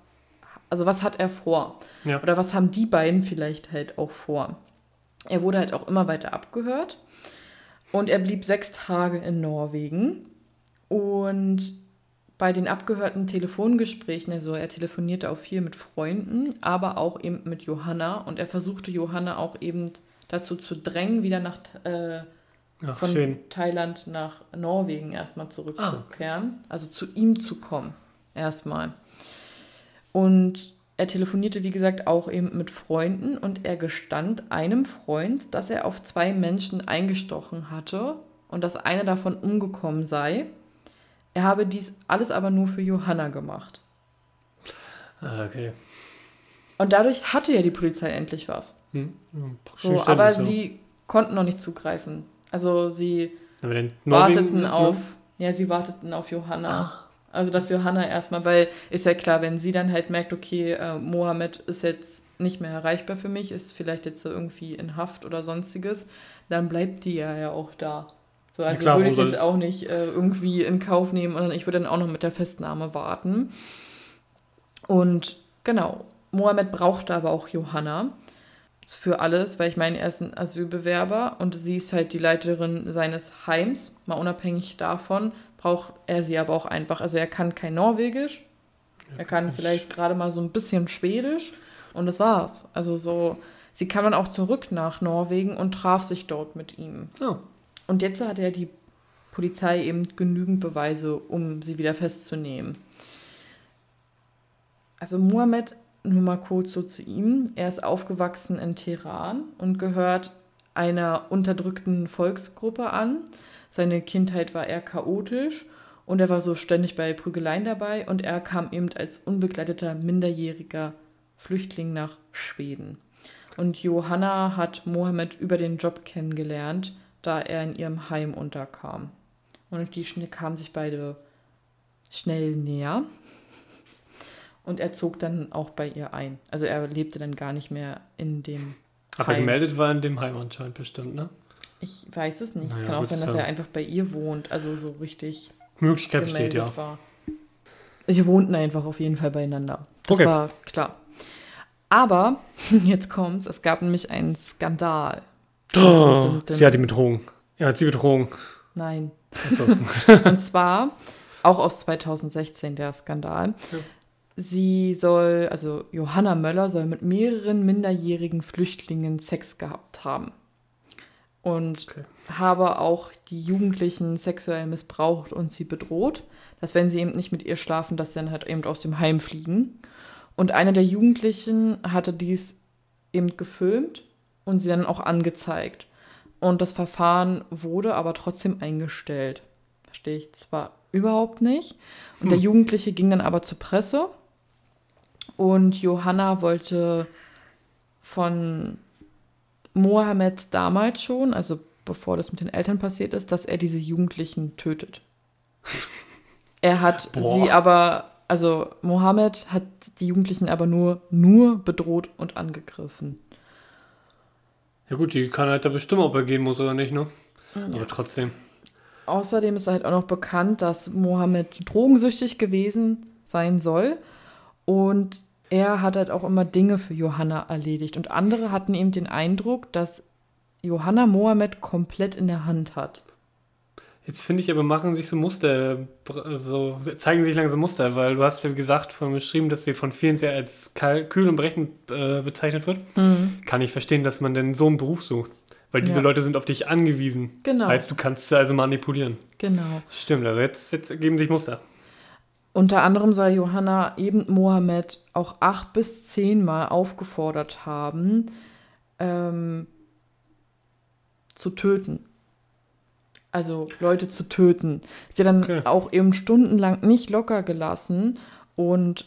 also was hat er vor. Ja. Oder was haben die beiden vielleicht halt auch vor. Er wurde halt auch immer weiter abgehört. Und er blieb sechs Tage in Norwegen. Und bei den abgehörten Telefongesprächen, also er telefonierte auch viel mit Freunden, aber auch eben mit Johanna. Und er versuchte Johanna auch eben dazu zu drängen, wieder nach äh, Ach, von schön. Thailand nach Norwegen erstmal zurückzukehren. Also zu ihm zu kommen. Erstmal. Und er telefonierte, wie gesagt, auch eben mit Freunden und er gestand einem Freund, dass er auf zwei Menschen eingestochen hatte und dass einer davon umgekommen sei. Er habe dies alles aber nur für Johanna gemacht. Ah, okay. Und dadurch hatte ja die Polizei endlich was. Hm. So, aber so. sie konnten noch nicht zugreifen. Also sie warteten ist, ne? auf, ja, sie warteten auf Johanna. Also, dass Johanna erstmal, weil ist ja klar, wenn sie dann halt merkt, okay, äh, Mohammed ist jetzt nicht mehr erreichbar für mich, ist vielleicht jetzt so irgendwie in Haft oder sonstiges, dann bleibt die ja, ja auch da. So, also klar, würde ich jetzt auch nicht äh, irgendwie in Kauf nehmen und ich würde dann auch noch mit der Festnahme warten. Und genau, Mohammed brauchte aber auch Johanna für alles, weil ich meine, er ist ein Asylbewerber und sie ist halt die Leiterin seines Heims. Mal unabhängig davon braucht er sie aber auch einfach. Also er kann kein Norwegisch, er kann vielleicht gerade mal so ein bisschen Schwedisch und das war's. Also so, sie kam dann auch zurück nach Norwegen und traf sich dort mit ihm. Oh. Und jetzt hat ja die Polizei eben genügend Beweise, um sie wieder festzunehmen. Also Mohammed, nur mal kurz so zu ihm, er ist aufgewachsen in Teheran und gehört einer unterdrückten Volksgruppe an. Seine Kindheit war eher chaotisch und er war so ständig bei Prügeleien dabei und er kam eben als unbegleiteter minderjähriger Flüchtling nach Schweden. Und Johanna hat Mohammed über den Job kennengelernt, da er in ihrem Heim unterkam. Und die kamen sich beide schnell näher. Und er zog dann auch bei ihr ein. Also er lebte dann gar nicht mehr in dem Aber Heim. gemeldet war in dem Heim anscheinend bestimmt, ne? Ich weiß es nicht. es Naja, kann auch sein, dass er einfach bei ihr wohnt. Also so richtig Möglichkeit besteht, ja. war. Sie wohnten einfach auf jeden Fall beieinander. Das Okay. war klar. Aber, jetzt kommt's, es gab nämlich einen Skandal. Oh, sie hat ihn betrogen. Er hat sie betrogen. Nein. Achso. Und zwar, auch aus 2016 der Skandal. Ja. Sie soll, also Johanna Möller soll mit mehreren minderjährigen Flüchtlingen Sex gehabt haben. Und Okay. habe auch die Jugendlichen sexuell missbraucht und sie bedroht, dass wenn sie eben nicht mit ihr schlafen, dass sie dann halt eben aus dem Heim fliegen. Und einer der Jugendlichen hatte dies eben gefilmt und sie dann auch angezeigt. Und das Verfahren wurde aber trotzdem eingestellt. Verstehe ich zwar überhaupt nicht. Und der Hm. Jugendliche ging dann aber zur Presse und Johanna wollte von Mohammed damals schon, also bevor das mit den Eltern passiert ist, dass er diese Jugendlichen tötet. Er hat Boah. sie aber, also Mohammed hat die Jugendlichen aber nur, nur bedroht und angegriffen. Ja gut, die kann halt da bestimmen, ob er gehen muss oder nicht, ne? Aber trotzdem. Außerdem ist halt auch noch bekannt, dass Mohammed drogensüchtig gewesen sein soll. Und er hat halt auch immer Dinge für Johanna erledigt. Und andere hatten eben den Eindruck, dass Johanna Mohammed komplett in der Hand hat. Jetzt finde ich aber, machen sich so Muster, so, zeigen sich langsam Muster, weil du hast ja gesagt, von beschrieben, dass sie von vielen sehr als kühl und berechnend äh, bezeichnet wird. Kann ich verstehen, dass man denn so einen Beruf sucht. Weil diese Ja. Leute sind auf dich angewiesen. Genau. Heißt, du kannst sie also manipulieren. Genau. Stimmt, also jetzt, jetzt ergeben sich Muster. Unter anderem soll Johanna eben Mohammed auch acht bis zehnmal aufgefordert haben, ähm, zu töten. Also Leute zu töten. Sie hat dann Okay. auch eben stundenlang nicht locker gelassen und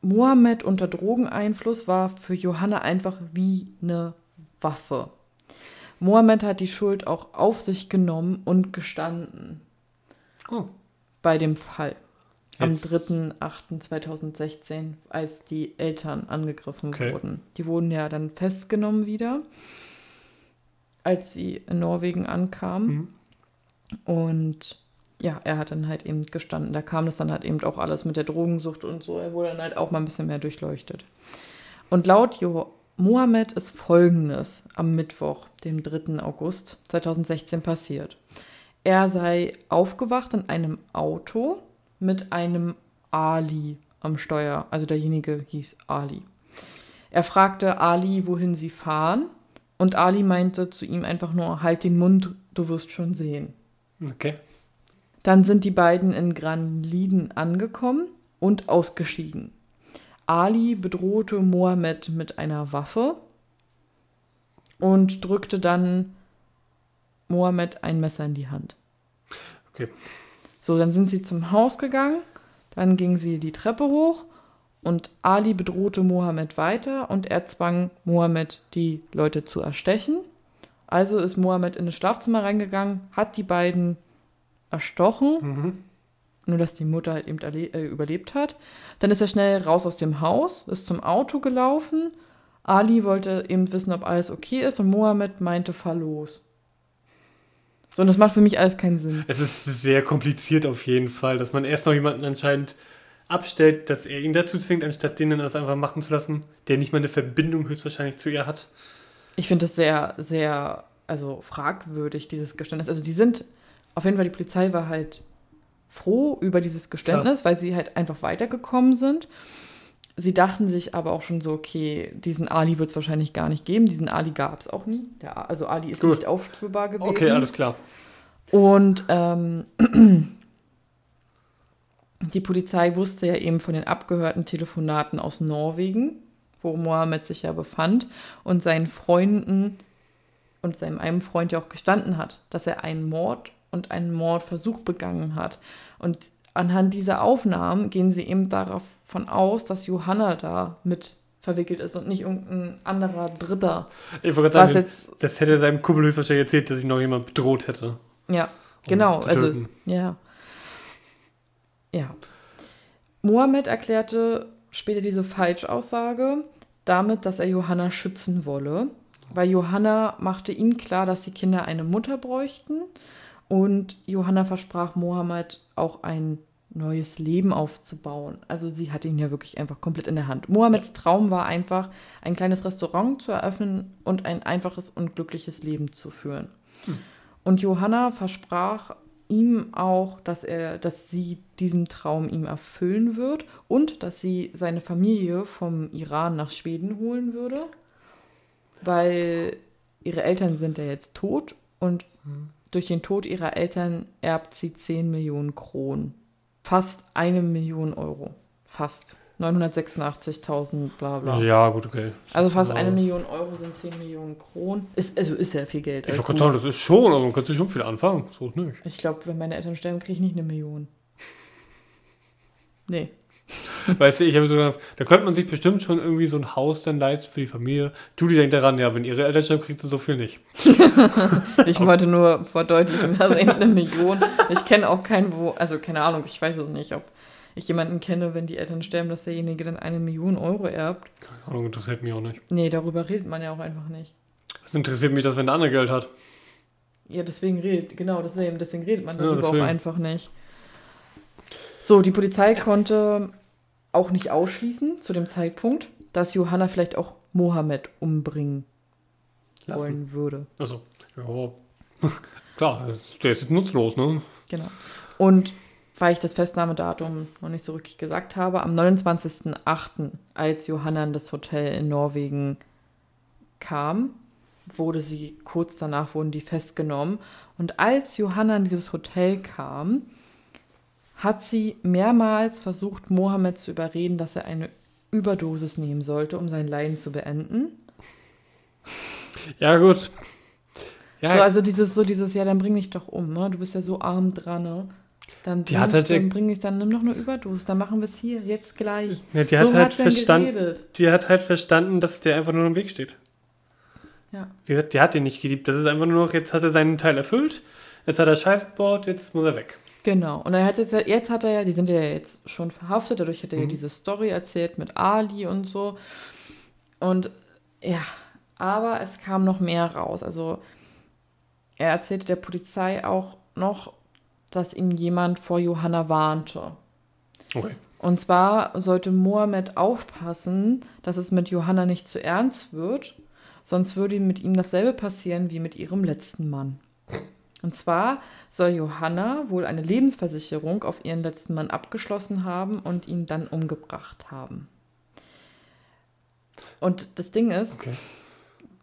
Mohammed unter Drogeneinfluss war für Johanna einfach wie eine Waffe. Mohammed hat die Schuld auch auf sich genommen und gestanden Oh. bei dem Fall. Am Jetzt- 3.8.2016, als die Eltern angegriffen Okay. wurden. Die wurden ja dann festgenommen wieder, als sie in Norwegen ankamen. Mhm. Und ja, er hat dann halt eben gestanden. Da kam das dann halt eben auch alles mit der Drogensucht und so. Er wurde dann halt auch mal ein bisschen mehr durchleuchtet. Und laut jo Mohammed ist Folgendes am Mittwoch, dem 3. August 2016 passiert. Er sei aufgewacht in einem Auto mit einem Ali am Steuer. Also derjenige hieß Ali. Er fragte Ali, wohin sie fahren. Und Ali meinte zu ihm einfach nur, halt den Mund, du wirst schon sehen. Okay. Dann sind die beiden in Granliden angekommen und ausgestiegen. Ali bedrohte Mohammed mit einer Waffe und drückte dann Mohammed ein Messer in die Hand. Okay. So, dann sind sie zum Haus gegangen, dann gingen sie die Treppe hoch und Ali bedrohte Mohammed weiter und er zwang Mohammed, die Leute zu erstechen. Also ist Mohammed in das Schlafzimmer reingegangen, hat die beiden erstochen, Mhm. nur dass die Mutter halt eben äh, überlebt hat. Dann ist er schnell raus aus dem Haus, ist zum Auto gelaufen. Ali wollte eben wissen, ob alles okay ist und Mohammed meinte, fahr los. So, und das macht für mich alles keinen Sinn. Es ist sehr kompliziert auf jeden Fall, dass man erst noch jemanden anscheinend abstellt, dass er ihn dazu zwingt, anstatt den dann das einfach machen zu lassen, der nicht mal eine Verbindung höchstwahrscheinlich zu ihr hat. Ich finde das sehr, sehr, also fragwürdig, dieses Geständnis. Also die sind, auf jeden Fall, die Polizei war halt froh über dieses Geständnis, weil sie halt einfach weitergekommen sind. Sie dachten sich aber auch schon so, okay, diesen Ali wird es wahrscheinlich gar nicht geben. Diesen Ali gab es auch nie. Der, also Ali ist Gut. nicht aufspürbar gewesen. Okay, alles klar. Und ähm, die Polizei wusste ja eben von den abgehörten Telefonaten aus Norwegen, wo Mohammed sich ja befand, und seinen Freunden und seinem einen Freund ja auch gestanden hat, dass er einen Mord und einen Mordversuch begangen hat. Und anhand dieser Aufnahmen gehen sie eben davon aus, dass Johanna da mit verwickelt ist und nicht irgendein anderer Dritter. Ich wollte gerade sagen, jetzt das hätte seinem Kumpel höchstwahrscheinlich erzählt, dass ich noch jemand bedroht hätte. Ja, genau. Also, ja. Ja. Mohammed erklärte später diese Falschaussage damit, dass er Johanna schützen wolle, weil Johanna machte ihm klar, dass die Kinder eine Mutter bräuchten und Johanna versprach Mohammed auch ein neues Leben aufzubauen. Also sie hatte ihn ja wirklich einfach komplett in der Hand. Mohammeds Traum war einfach, ein kleines Restaurant zu eröffnen und ein einfaches und glückliches Leben zu führen. Und Johanna versprach ihm auch, dass er, dass sie diesen Traum ihm erfüllen wird und dass sie seine Familie vom Iran nach Schweden holen würde, weil ihre Eltern sind ja jetzt tot und durch den Tod ihrer Eltern erbt sie 10 Millionen Kronen. Fast eine Million Euro. Fast. 986.000, bla bla. Ja, gut, okay. Also fast eine Million Euro sind 10 Millionen Kronen. Ist, also ist ja viel Geld. Ich gerade sagen, das ist schon, aber man kann sich schon viel anfangen. So ist nicht. Ich glaube, wenn meine Eltern sterben, kriege ich nicht eine Million. Nee. Weißt du, ich habe so gedacht, da könnte man sich bestimmt schon irgendwie so ein Haus dann leisten für die Familie. Judy denkt daran, ja, wenn ihre Eltern sterben, kriegt sie so viel nicht. Ich wollte nur verdeutlichen, dass eben eine Million. Ich kenne auch keinen, wo, also keine Ahnung, ich weiß es nicht, ob ich jemanden kenne, wenn die Eltern sterben, dass derjenige dann eine Million Euro erbt. Keine Ahnung, interessiert mich auch nicht. Nee, darüber redet man ja auch einfach nicht. Es interessiert mich, dass wenn der andere Geld hat. Ja, deswegen redet, genau, eben, deswegen redet man Ja, darüber deswegen. auch einfach nicht. So, die Polizei konnte auch nicht ausschließen zu dem Zeitpunkt, dass Johanna vielleicht auch Mohammed umbringen Lassen. wollen würde. Also, ja. Klar, der ist jetzt nutzlos, ne? Genau. Und weil ich das Festnahmedatum noch nicht so wirklich gesagt habe, am 29.08., als Johanna in das Hotel in Norwegen kam, wurde sie, kurz danach wurden die festgenommen. Und als Johanna in dieses Hotel kam, hat sie mehrmals versucht, Mohammed zu überreden, dass er eine Überdosis nehmen sollte, um sein Leiden zu beenden. Ja, gut. Ja, So, also dieses, so dieses, ja, dann bring dich doch um, ne? Du bist ja so arm dran, ne? Dann, Die hat halt- dann bring dich, dann nimm doch eine Überdosis, dann machen wir es hier, jetzt gleich. ja, die hat so halt hat's dann verstanden, die hat halt verstanden, dass der einfach nur im Weg steht. Ja. Wie gesagt, die hat ihn nicht geliebt. Das ist einfach nur noch, jetzt hat er seinen Teil erfüllt, jetzt hat er Scheiß gebaut, jetzt muss er weg. Genau. Und er hat jetzt, jetzt hat er ja, die sind ja jetzt schon verhaftet, dadurch hat er ja Mhm. diese Story erzählt mit Ali und so. Und ja, aber es kam noch mehr raus. Also er erzählte der Polizei auch noch, dass ihm jemand vor Johanna warnte. Okay. Und zwar sollte Mohammed aufpassen, dass es mit Johanna nicht zu ernst wird, sonst würde mit ihm dasselbe passieren wie mit ihrem letzten Mann. Und zwar soll Johanna wohl eine Lebensversicherung auf ihren letzten Mann abgeschlossen haben und ihn dann umgebracht haben. Und das Ding ist, Okay.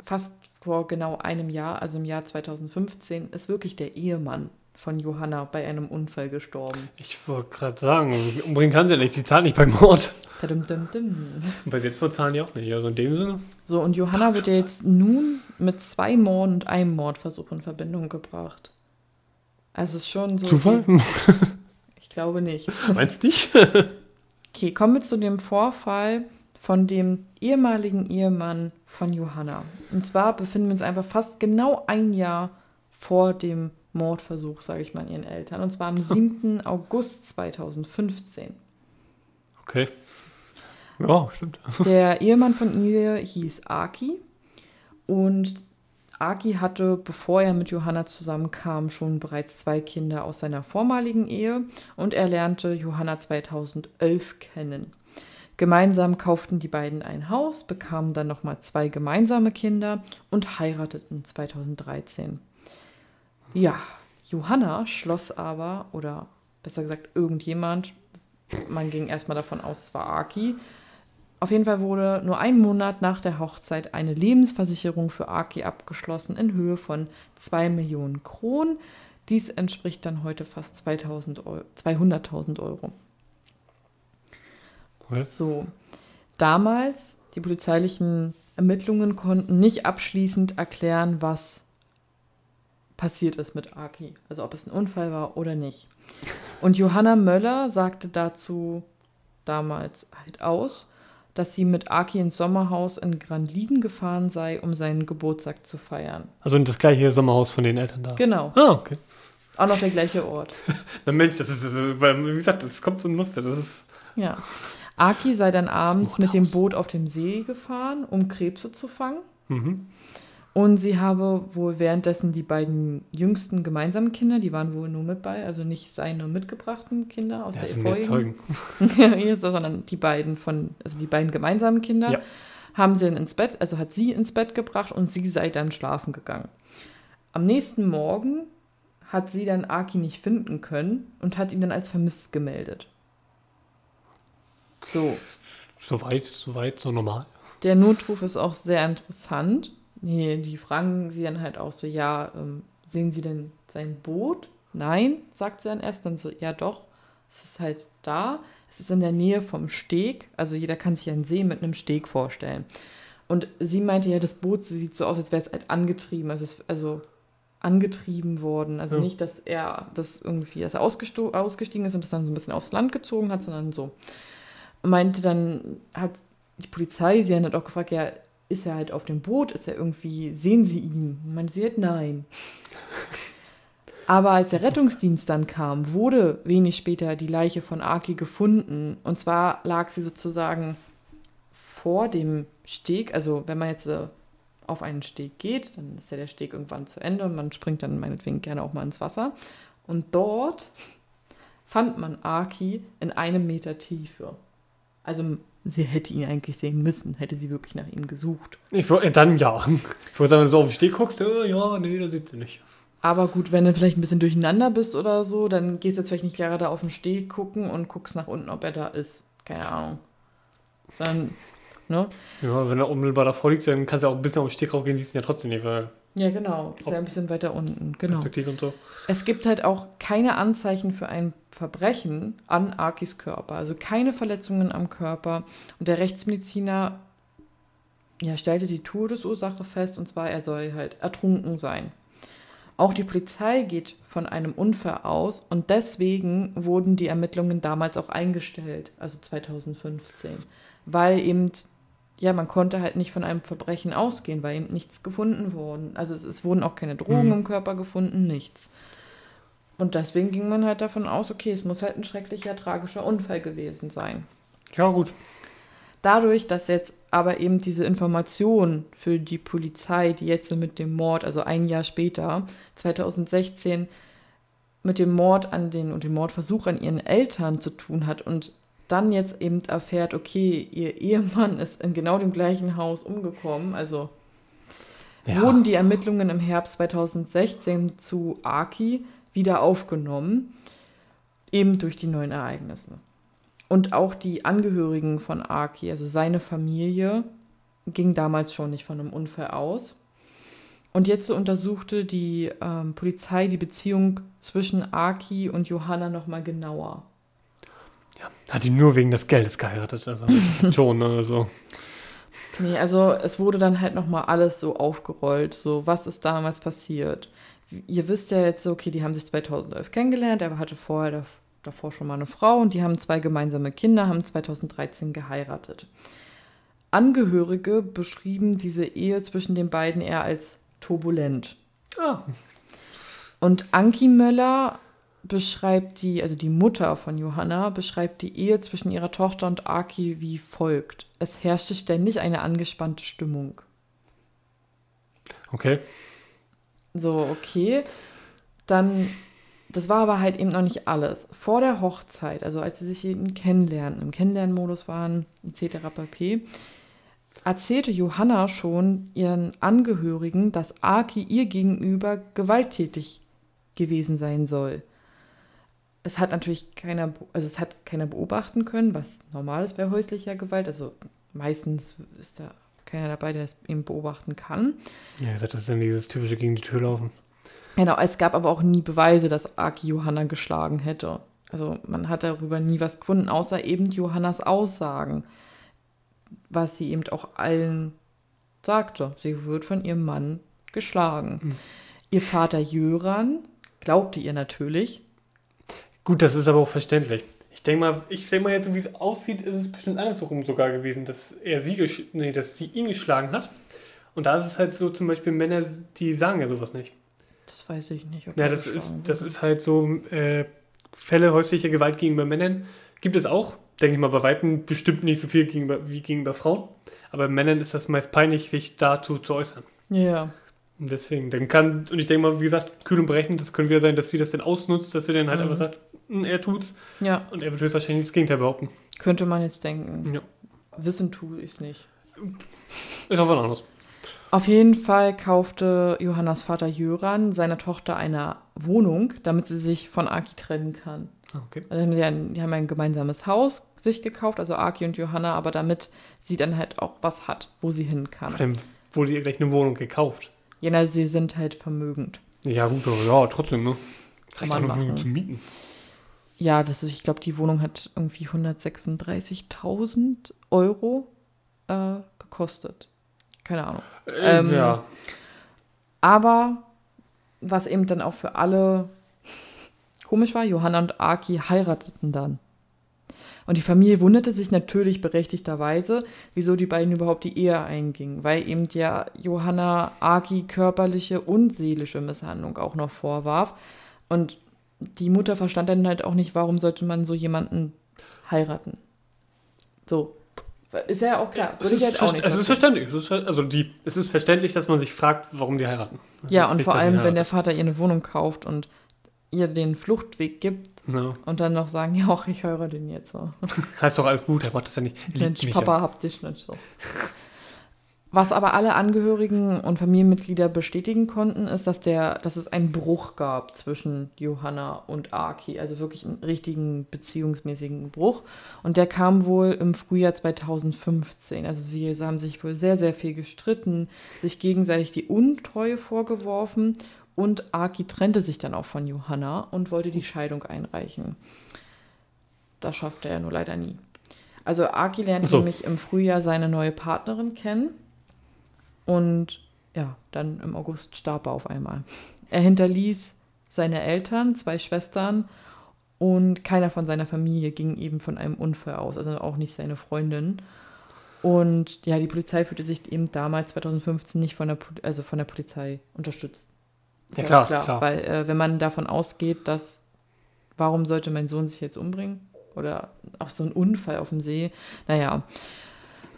fast vor genau einem Jahr, also im Jahr 2015, ist wirklich der Ehemann von Johanna bei einem Unfall gestorben. Ich wollte gerade sagen, umbringen kann sie nicht, die zahlt nicht beim Mord. Dum, dum. Und bei Selbstmord zahlen die auch nicht. Also in dem Sinne. So, und Johanna wird ja jetzt nun mit zwei Morden und einem Mordversuch in Verbindung gebracht. Also es ist schon so. Zufall? Ich glaube nicht. Meinst du nicht? Okay, kommen wir zu dem Vorfall von dem ehemaligen Ehemann von Johanna. Und zwar befinden wir uns einfach fast genau ein Jahr vor dem Mordversuch, sage ich mal, an ihren Eltern. Und zwar am 7. August 2015. Okay. Ja, stimmt. Der Ehemann von ihr hieß Aki und Aki hatte, bevor er mit Johanna zusammenkam, schon bereits zwei Kinder aus seiner vormaligen Ehe und er lernte Johanna 2011 kennen. Gemeinsam kauften die beiden ein Haus, bekamen dann nochmal zwei gemeinsame Kinder und heirateten 2013. Ja, Johanna schloss aber oder besser gesagt irgendjemand. Man ging erstmal davon aus, es war Aki. Auf jeden Fall wurde nur einen Monat nach der Hochzeit eine Lebensversicherung für Aki abgeschlossen in Höhe von 2 Millionen Kronen. Dies entspricht dann heute fast 200.000 Euro. Okay. So, damals, die polizeilichen Ermittlungen konnten nicht abschließend erklären, was passiert ist mit Aki. Also ob es ein Unfall war oder nicht. Und Johanna Möller sagte dazu damals halt aus, dass sie mit Aki ins Sommerhaus in Granliden gefahren sei, um seinen Geburtstag zu feiern. Also in das gleiche Sommerhaus von den Eltern da. Genau, Ah, okay. auch noch der gleiche Ort. Na Mensch, das ist, das ist weil, wie gesagt, das kommt so ein Muster. Das ist. Ja. Aki sei dann abends mit dem. Boot auf dem See gefahren, um Krebse zu fangen. Mhm. Und sie habe wohl währenddessen die beiden jüngsten gemeinsamen Kinder, die waren wohl nur mit bei, also nicht seine mitgebrachten Kinder aus Das der vorigen, sondern die beiden von, also die beiden gemeinsamen Kinder, Ja. haben sie dann ins Bett, also hat sie ins Bett gebracht und sie sei dann schlafen gegangen. Am nächsten Morgen hat sie dann Aki nicht finden können und hat ihn dann als vermisst gemeldet. So, Soweit, soweit, so normal. Der Notruf ist auch sehr interessant. Nee, die fragen sie dann halt auch so, ja, ähm, sehen Sie denn sein Boot? Nein, sagt sie dann erst. Dann so, ja doch, es ist halt da. Es ist in der Nähe vom Steg. Also jeder kann sich einen See mit einem Steg vorstellen. Und sie meinte ja, das Boot sieht so aus, als wäre es halt angetrieben. Also, es, also angetrieben worden. Also Ja. nicht, dass er das irgendwie, dass er ausgestiegen ist und das dann so ein bisschen aufs Land gezogen hat, sondern so. Meinte dann, hat die Polizei, sie hat auch gefragt, ja, ist er halt auf dem Boot? Ist er irgendwie, sehen Sie ihn? Meinte sie halt, nein. Aber als der Rettungsdienst dann kam, wurde wenig später die Leiche von Aki gefunden. Und zwar lag sie sozusagen vor dem Steg. Also wenn man jetzt äh, auf einen Steg geht, dann ist ja der Steg irgendwann zu Ende und man springt dann meinetwegen gerne auch mal ins Wasser. Und dort fand man Aki in einem Meter Tiefe. Also sie hätte ihn eigentlich sehen müssen, hätte sie wirklich nach ihm gesucht. Ich, dann ja. Ich wollte sagen, wenn du so auf den Steg guckst, äh, ja, nee, da sieht sie nicht. Aber gut, wenn du vielleicht ein bisschen durcheinander bist oder so, dann gehst du jetzt vielleicht nicht gerade auf den Steg gucken und guckst nach unten, ob er da ist. Keine Ahnung. Dann, ne? Ja, wenn er unmittelbar davor liegt, dann kannst du auch ein bisschen auf den Steg raufgehen, siehst du ihn ja trotzdem nicht, weil Ja, genau. Ist ja ein bisschen weiter unten. Genau. Perspektive und so. Es gibt halt auch keine Anzeichen für ein Verbrechen an Arkis Körper, also keine Verletzungen am Körper. Und der Rechtsmediziner ja, stellte die Todesursache fest, und zwar er soll halt ertrunken sein. Auch die Polizei geht von einem Unfall aus und deswegen wurden die Ermittlungen damals auch eingestellt, also 2015, weil eben, ja, man konnte halt nicht von einem Verbrechen ausgehen, weil eben nichts gefunden worden. Also es, es wurden auch keine Drogen Mhm. im Körper gefunden, nichts. Und deswegen ging man halt davon aus, okay, es muss halt ein schrecklicher, tragischer Unfall gewesen sein. Ja, gut. Dadurch, dass jetzt aber eben diese Information für die Polizei, die jetzt mit dem Mord, also ein Jahr später, 2016, mit dem Mord an den und dem Mordversuch an ihren Eltern zu tun hat und dann jetzt eben erfährt, okay, ihr Ehemann ist in genau dem gleichen Haus umgekommen, also Ja. wurden die Ermittlungen im Herbst 2016 zu Aki wieder aufgenommen, eben durch die neuen Ereignisse. Und auch die Angehörigen von Aki, also seine Familie, ging damals schon nicht von einem Unfall aus. Und jetzt so untersuchte die ähm, Polizei die Beziehung zwischen Aki und Johanna nochmal genauer. Hat ihn nur wegen des Geldes geheiratet, also schon, ne, also. Nee, also es wurde dann halt nochmal alles so aufgerollt, so was ist damals passiert. Ihr wisst ja jetzt, so, okay, die haben sich 2011 kennengelernt, er hatte vorher dav- davor schon mal eine Frau und die haben zwei gemeinsame Kinder, haben 2013 geheiratet. Angehörige beschrieben diese Ehe zwischen den beiden eher als turbulent. Ah, Und Anki Möller beschreibt die, also die Mutter von Johanna, beschreibt die Ehe zwischen ihrer Tochter und Aki wie folgt. Es herrschte ständig eine angespannte Stimmung. okay. So, okay. Dann, das war aber halt eben noch nicht alles. Vor der Hochzeit, also als sie sich eben kennenlernen, im Kennenlernmodus waren, etc. pp., erzählte Johanna schon ihren Angehörigen, dass Aki ihr gegenüber gewalttätig gewesen sein soll. Es hat natürlich keiner, also es hat keiner beobachten können, was normal ist bei häuslicher Gewalt. Also meistens ist da keiner dabei, der es eben beobachten kann. Ja, das ist dann dieses typische gegen die Tür laufen. Genau, es gab aber auch nie Beweise, dass Aki Johanna geschlagen hätte. Also man hat darüber nie was gefunden, außer eben Johannas Aussagen, was sie eben auch allen sagte. Sie wird von ihrem Mann geschlagen. Mhm. Ihr Vater Jöran glaubte ihr natürlich. Gut, das ist aber auch verständlich. Ich denke mal, ich denke mal jetzt, wie es aussieht, ist es bestimmt andersrum sogar gewesen, dass er sie, nee, dass sie ihn geschlagen hat. Und da ist es halt so, zum Beispiel Männer, die sagen ja sowas nicht. Das weiß ich nicht. ja, das ist, das ist halt so, äh, Fälle häuslicher Gewalt gegenüber Männern gibt es auch. Denke ich mal, bei Weiben bestimmt nicht so viel gegenüber, wie gegenüber Frauen. Aber Männern ist das meist peinlich, sich dazu zu äußern. Ja. Und deswegen, dann kann, und ich denke mal, wie gesagt, kühl und berechnet, das könnte wieder sein, dass sie das dann ausnutzt, dass sie dann halt mhm. einfach sagt, hm, er tut's. Ja. Und er wird höchstwahrscheinlich das Gegenteil behaupten. Könnte man jetzt denken. Ja. Wissen tue ich es nicht. Ist auch was anderes. Auf jeden Fall kaufte Johannas Vater Jöran seiner Tochter eine Wohnung, damit sie sich von Aki trennen kann. Ah, okay. Also haben sie ein, die haben ein gemeinsames Haus sich gekauft, also Aki und Johanna, aber damit sie dann halt auch was hat, wo sie hin kann. Vor allem wurde ihr gleich eine Wohnung gekauft. Ja, na, sie sind halt vermögend. Ja, gut, aber ja, trotzdem, ne? Kann man Wohnung zu mieten. Ja, das ist, ich glaube, die Wohnung hat irgendwie 136.000 Euro äh, gekostet. Keine Ahnung. Äh, ähm, ja. Aber was eben dann auch für alle komisch war, Johanna und Aki heirateten dann. Und die Familie wunderte sich natürlich berechtigterweise, wieso die beiden überhaupt die Ehe eingingen, weil eben ja Johanna Aki körperliche und seelische Misshandlung auch noch vorwarf. Und die Mutter verstand dann halt auch nicht, warum sollte man so jemanden heiraten. So. Ist ja auch klar. Würde ich halt auch nicht. Also es ist verständlich. Es ist, also die, es ist verständlich, dass man sich fragt, warum die heiraten. Also ja, und vor allem, wenn der Vater ihr eine Wohnung kauft und ihr den Fluchtweg gibt no. und dann noch sagen, ja, auch ich höre den jetzt so. heißt doch alles gut, er macht das ja nicht. Mensch, Papa, ja. habt dich nicht so. Was aber alle Angehörigen und Familienmitglieder bestätigen konnten, ist, dass, der, dass es einen Bruch gab zwischen Johanna und Aki. Also wirklich einen richtigen beziehungsmäßigen Bruch. Und der kam wohl im Frühjahr 2015. Also sie haben sich wohl sehr, sehr viel gestritten, sich gegenseitig die Untreue vorgeworfen. Und Aki trennte sich dann auch von Johanna und wollte die Scheidung einreichen. Das schaffte er nur leider nie. Also Aki lernt so. nämlich im Frühjahr seine neue Partnerin kennen und ja, dann im August starb er auf einmal. Er hinterließ seine Eltern, zwei Schwestern und keiner von seiner Familie ging eben von einem Unfall aus, also auch nicht seine Freundin. Und ja, die Polizei fühlte sich eben damals 2015 nicht von der, also von der Polizei unterstützt. Ja, klar, klar, klar. Weil äh, wenn man davon ausgeht, dass warum sollte mein Sohn sich jetzt umbringen? Oder auch so ein Unfall auf dem See. Naja,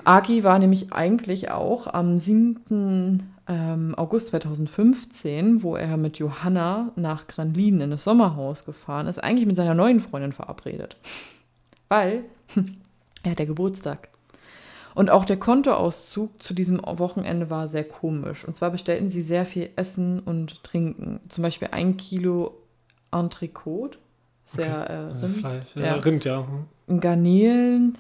Aki war nämlich eigentlich auch am 7. Ähm, August 2015, wo er mit Johanna nach Granlin in das Sommerhaus gefahren ist, eigentlich mit seiner neuen Freundin verabredet. Weil er hat ja Geburtstag. Und auch der Kontoauszug zu diesem Wochenende war sehr komisch. Und zwar bestellten sie sehr viel Essen und Trinken. Zum Beispiel ein Kilo Entrecote. Sehr okay. äh, Rind. Fleisch, ja, ja. Rind, ja. Garnelen,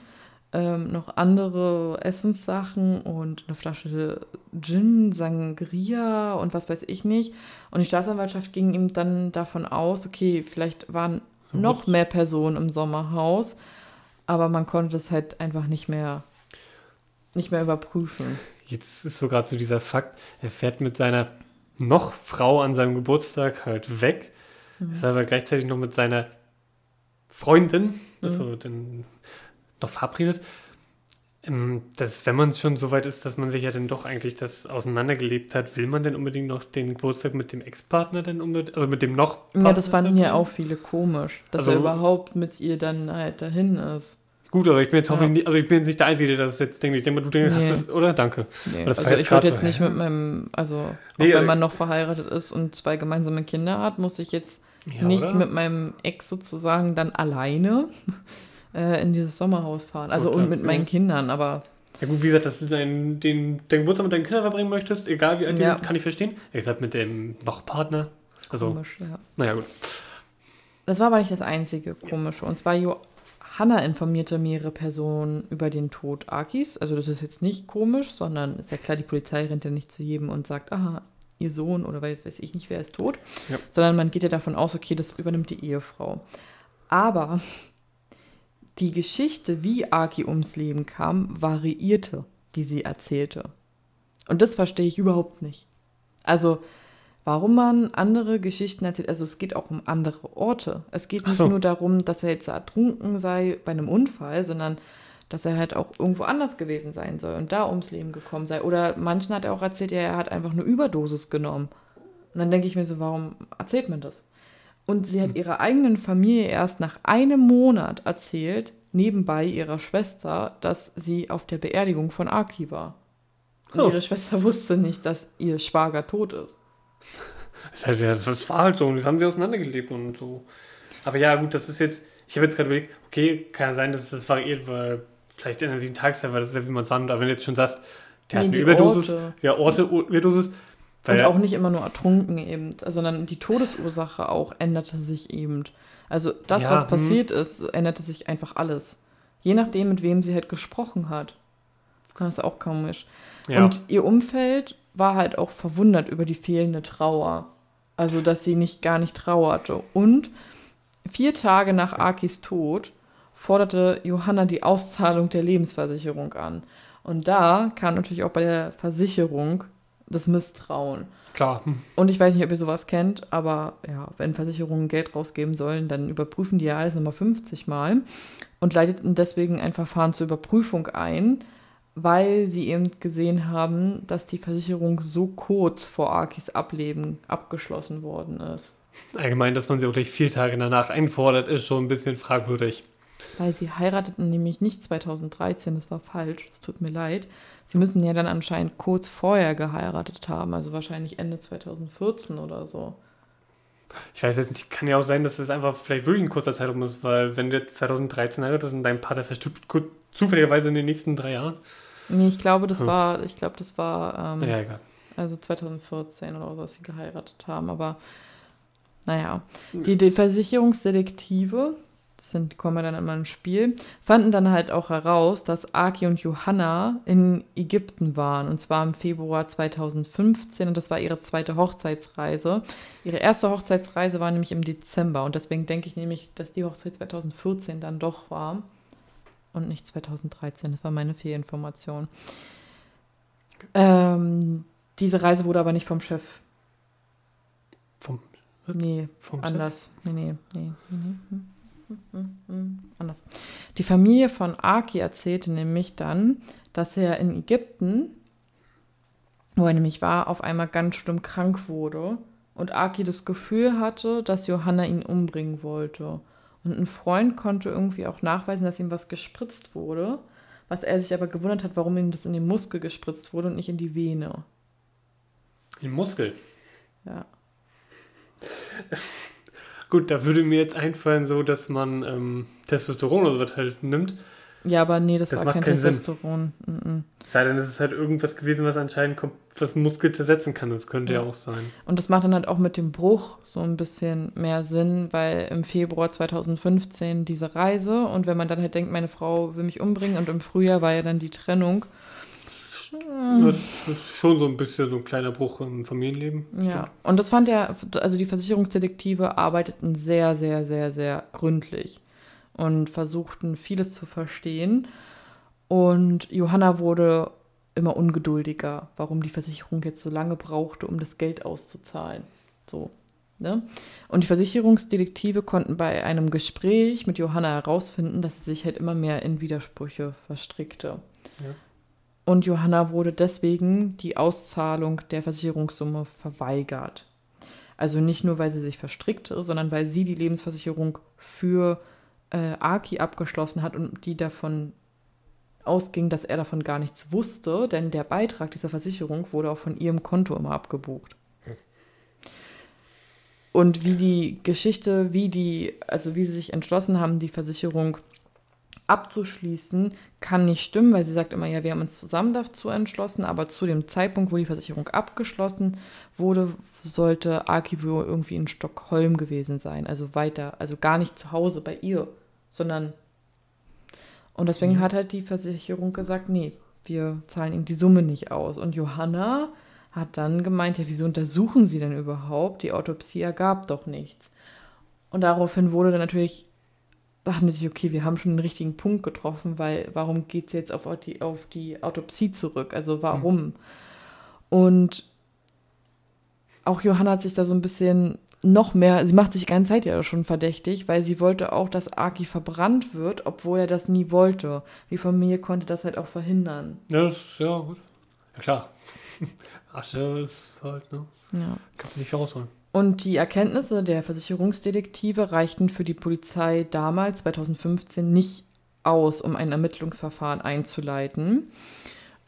ähm, noch andere Essenssachen und eine Flasche Gin, Sangria und was weiß ich nicht. Und die Staatsanwaltschaft ging ihm dann davon aus, okay, vielleicht waren noch mehr Personen im Sommerhaus, aber man konnte es halt einfach nicht mehr, nicht mehr überprüfen. Jetzt ist so gerade so dieser Fakt, er fährt mit seiner noch Frau an seinem Geburtstag halt weg, mhm. ist aber gleichzeitig noch mit seiner Freundin, also mhm. den noch verabredet. Ähm, dass, wenn man schon so weit ist, dass man sich ja dann doch eigentlich das auseinandergelebt hat, will man denn unbedingt noch den Geburtstag mit dem Ex-Partner denn unbedingt, also mit dem noch Partner Ja, das fanden ja auch viele komisch, dass also, er überhaupt mit ihr dann halt dahin ist. Gut, aber ich bin jetzt ja. hoffentlich, also ich bin jetzt nicht der Einzige, der das jetzt denkt. Ich denke mal, du denkst, nee. hast das, oder? Danke. Nee. also ich würde jetzt nicht mit meinem, also nee, auch wenn man noch verheiratet ist und zwei gemeinsame Kinder hat, muss ich jetzt ja, nicht oder? mit meinem Ex sozusagen dann alleine äh, in dieses Sommerhaus fahren. Also gut, und mit ja. meinen Kindern, aber. Ja gut, wie gesagt, dass du deinen, den, den Geburtstag mit deinen Kindern verbringen möchtest, egal wie alt die sind, kann ich verstehen. Ich sag mit dem noch Partner. Also, Komisch, ja. Naja, gut. Das war aber nicht das einzige Komische. Und zwar Johanna informierte mehrere Personen über den Tod Akis. Also das ist jetzt nicht komisch, sondern ist ja klar, die Polizei rennt ja nicht zu jedem und sagt, aha, ihr Sohn oder weiß ich nicht, wer ist tot. Ja. Sondern man geht ja davon aus, okay, das übernimmt die Ehefrau. Aber die Geschichte, wie Aki ums Leben kam, variierte, die sie erzählte. Und das verstehe ich überhaupt nicht. Also, warum man andere Geschichten erzählt, also es geht auch um andere Orte. Es geht nicht so. nur darum, dass er jetzt ertrunken sei bei einem Unfall, sondern dass er halt auch irgendwo anders gewesen sein soll und da ums Leben gekommen sei. Oder manchen hat er auch erzählt, ja, er hat einfach eine Überdosis genommen. Und dann denke ich mir so, warum erzählt man das? Und sie hat ihrer eigenen Familie erst nach einem Monat erzählt, nebenbei ihrer Schwester, dass sie auf der Beerdigung von Aki war. Und Oh. ihre Schwester wusste nicht, dass ihr Schwager tot ist. Das, halt, das war halt so. Und das haben sie auseinandergelebt und so. Aber ja, gut, das ist jetzt. Ich habe jetzt gerade überlegt, okay, kann ja sein, dass das variiert, weil vielleicht ändern sich die Tageszeit, weil das ist ja wie man es wandelt. Aber wenn du jetzt schon sagst, der Nee, hat eine Überdosis. Orte. Ja, Orte, O- Überdosis. Weil Und auch nicht immer nur ertrunken eben, sondern die Todesursache auch änderte sich eben. Also das, Ja, was hm. passiert ist, änderte sich einfach alles. Je nachdem, mit wem sie halt gesprochen hat. Das ist auch komisch. ja. Und ihr Umfeld war halt auch verwundert über die fehlende Trauer. Also, dass sie nicht gar nicht trauerte. Und vier Tage nach Akis Tod forderte Johanna die Auszahlung der Lebensversicherung an. Und da kam natürlich auch bei der Versicherung das Misstrauen. klar. Und ich weiß nicht, ob ihr sowas kennt, aber ja, wenn Versicherungen Geld rausgeben sollen, dann überprüfen die ja alles nochmal 50 Mal und leiteten deswegen ein Verfahren zur Überprüfung ein, weil sie eben gesehen haben, dass die Versicherung so kurz vor Akis Ableben abgeschlossen worden ist. Allgemein, dass man sie auch gleich vier Tage danach einfordert, ist schon ein bisschen fragwürdig. Weil sie heirateten nämlich nicht 2013, das war falsch, es tut mir leid. Sie müssen ja dann anscheinend kurz vorher geheiratet haben, also wahrscheinlich Ende 2014 oder so. Ich weiß jetzt nicht, kann ja auch sein, dass das einfach vielleicht wirklich ein kurzer Zeitraum ist, weil wenn du jetzt 2013 heiratest und dein Partner verstirbt zufälligerweise in den nächsten drei Jahren. Nee, ich glaube, das Hm. war, ich glaube, das war ähm, Ja, egal. also 2014 oder so, dass sie geheiratet haben. Aber naja, die, die Versicherungsdetektive, sind, die kommen dann immer ins Spiel, fanden dann halt auch heraus, dass Aki und Johanna in Ägypten waren. Und zwar im Februar 2015. Und das war ihre zweite Hochzeitsreise. Ihre erste Hochzeitsreise war nämlich im Dezember. Und deswegen denke ich nämlich, dass die Hochzeit 2014 dann doch war. Und nicht 2013. Das war meine Fehlinformation. Ähm, diese Reise wurde aber nicht vom Chef. Vom, Nee, vom Chef? anders. Nee, nee, nee, nee, nee. Hm, hm, hm, Anders. Die Familie von Aki erzählte nämlich dann, dass er in Ägypten, wo er nämlich war, auf einmal ganz schlimm krank wurde und Aki das Gefühl hatte, dass Johanna ihn umbringen wollte. Und ein Freund konnte irgendwie auch nachweisen, dass ihm was gespritzt wurde, was er sich aber gewundert hat, warum ihm das in den Muskel gespritzt wurde und nicht in die Vene. Den Muskel. Ja. Gut, da würde mir jetzt einfallen, so dass man ähm, Testosteron oder sowas halt nimmt. Ja, aber nee, das, Das war kein. Testosteron. Mm-mm. Sei denn, es ist halt irgendwas gewesen, was anscheinend was Muskel zersetzen kann. Das könnte ja, Ja. auch sein. Und das macht dann halt auch mit dem Bruch so ein bisschen mehr Sinn, weil im Februar 2015 diese Reise und wenn man dann halt denkt, meine Frau will mich umbringen und im Frühjahr war ja dann die Trennung. Das ist schon so ein bisschen so ein kleiner Bruch im Familienleben. Ja, und das fand er, also die Versicherungsdetektive arbeiteten sehr, sehr, sehr, sehr gründlich und versuchten vieles zu verstehen. Und Johanna wurde immer ungeduldiger, warum die Versicherung jetzt so lange brauchte, um das Geld auszuzahlen. So. Ne? Und die Versicherungsdetektive konnten bei einem Gespräch mit Johanna herausfinden, dass sie sich halt immer mehr in Widersprüche verstrickte. Ja. Und Johanna wurde deswegen die Auszahlung der Versicherungssumme verweigert. Also nicht nur, weil sie sich verstrickte, sondern weil sie die Lebensversicherung für äh, Aki abgeschlossen hat und die davon ausging, dass er davon gar nichts wusste, denn der Beitrag dieser Versicherung wurde auch von ihrem Konto immer abgebucht. Und wie die Geschichte, wie die, also wie sie sich entschlossen haben, die Versicherung abzuschließen, kann nicht stimmen, weil sie sagt immer, ja, wir haben uns zusammen dazu entschlossen, aber zu dem Zeitpunkt, wo die Versicherung abgeschlossen wurde, sollte Aki wohl irgendwie in Stockholm gewesen sein, also weiter, also gar nicht zu Hause bei ihr, sondern und deswegen Mhm. hat halt die Versicherung gesagt, nee, wir zahlen ihm die Summe nicht aus. Und Johanna hat dann gemeint, ja, wieso untersuchen sie denn überhaupt? Die Autopsie ergab doch nichts. Und daraufhin wurde dann natürlich, dachten sie sich, okay, wir haben schon den richtigen Punkt getroffen, weil warum geht es jetzt auf die, auf die Autopsie zurück? Also warum? Und auch Johanna hat sich da so ein bisschen noch mehr, sie macht sich die ganze Zeit ja schon verdächtig, weil sie wollte auch, dass Aki verbrannt wird, obwohl er das nie wollte. Die Familie konnte das halt auch verhindern. Ja, das ist ja gut. Ja, klar. Asche ist halt, ne? Ja. Kannst du nicht rausholen. Und die Erkenntnisse der Versicherungsdetektive reichten für die Polizei damals, 2015, nicht aus, um ein Ermittlungsverfahren einzuleiten.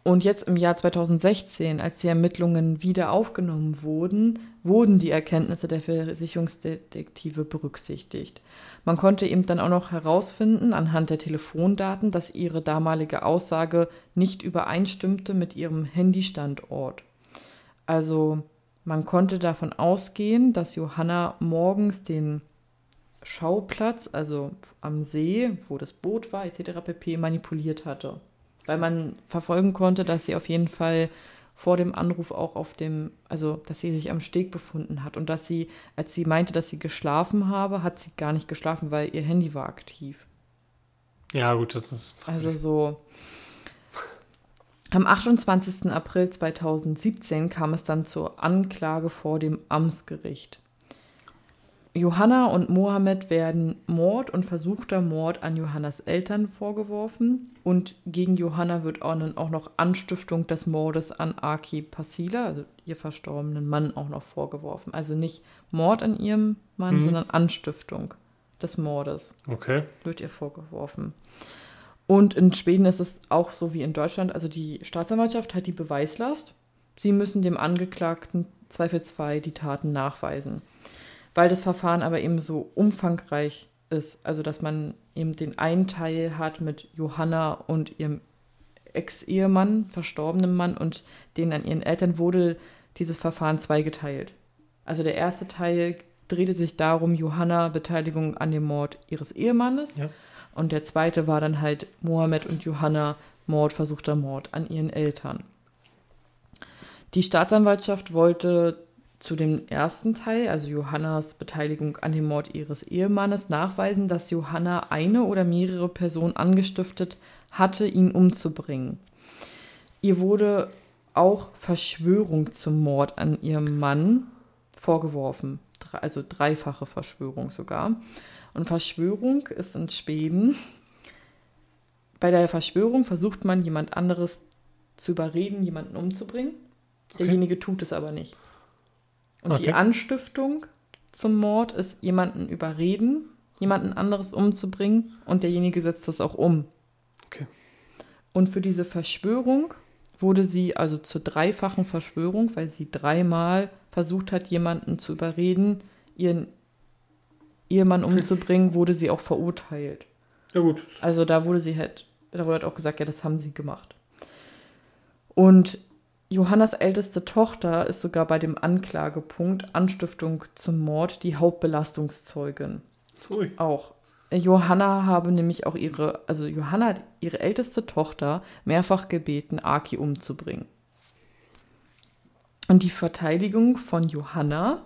Und jetzt im Jahr 2016, als die Ermittlungen wieder aufgenommen wurden, wurden die Erkenntnisse der Versicherungsdetektive berücksichtigt. Man konnte eben dann auch noch herausfinden, anhand der Telefondaten, dass ihre damalige Aussage nicht übereinstimmte mit ihrem Handystandort. Also man konnte davon ausgehen, dass Johanna morgens den Schauplatz, also am See, wo das Boot war, etc. pp. manipuliert hatte. Weil man verfolgen konnte, dass sie auf jeden Fall vor dem Anruf auch auf dem, also dass sie sich am Steg befunden hat und dass sie, als sie meinte, dass sie geschlafen habe, hat sie gar nicht geschlafen, weil ihr Handy war aktiv. Ja, gut, das ist. Also so. Am 28. April 2017 kam es dann zur Anklage vor dem Amtsgericht. Johanna und Mohammed werden Mord und versuchter Mord an Johannas Eltern vorgeworfen und gegen Johanna wird auch, noch Anstiftung des Mordes an Aki Pasila, also ihr verstorbenen Mann, auch noch vorgeworfen. Also nicht Mord an ihrem Mann, Mhm. sondern Anstiftung des Mordes Okay. wird ihr vorgeworfen. Und in Schweden ist es auch so wie in Deutschland, also die Staatsanwaltschaft hat die Beweislast. Sie müssen dem Angeklagten zweifelsfrei die Taten nachweisen. Weil das Verfahren aber eben so umfangreich ist, also dass man eben den einen Teil hat mit Johanna und ihrem Ex-Ehemann, verstorbenen Mann und den an ihren Eltern wurde dieses Verfahren zweigeteilt. Also der erste Teil drehte sich darum, Johanna Beteiligung an dem Mord ihres Ehemannes. Ja. Und der zweite war dann halt Mohammed und Johanna Mord, versuchter Mord an ihren Eltern. Die Staatsanwaltschaft wollte zu dem ersten Teil, also Johannas Beteiligung an dem Mord ihres Ehemannes, nachweisen, dass Johanna eine oder mehrere Personen angestiftet hatte, ihn umzubringen. Ihr wurde auch Verschwörung zum Mord an ihrem Mann vorgeworfen, also dreifache Verschwörung sogar. Und Verschwörung ist in Schweden. Bei der Verschwörung versucht man jemand anderes zu überreden, jemanden umzubringen. Okay. Derjenige tut es aber nicht. Und die Okay. Anstiftung zum Mord ist jemanden überreden, jemanden anderes umzubringen und derjenige setzt das auch um. Okay. Und für diese Verschwörung wurde sie also zur dreifachen Verschwörung, weil sie dreimal versucht hat, jemanden zu überreden, ihren Ehemann umzubringen, wurde sie auch verurteilt. Ja, gut. Also da wurde sie halt, da wurde halt auch gesagt, ja, das haben sie gemacht. Und Johannas älteste Tochter ist sogar bei dem Anklagepunkt Anstiftung zum Mord die Hauptbelastungszeugin. Ui. Auch. Johanna habe nämlich auch ihre, also Johanna hat ihre älteste Tochter mehrfach gebeten, Aki umzubringen. Und die Verteidigung von Johanna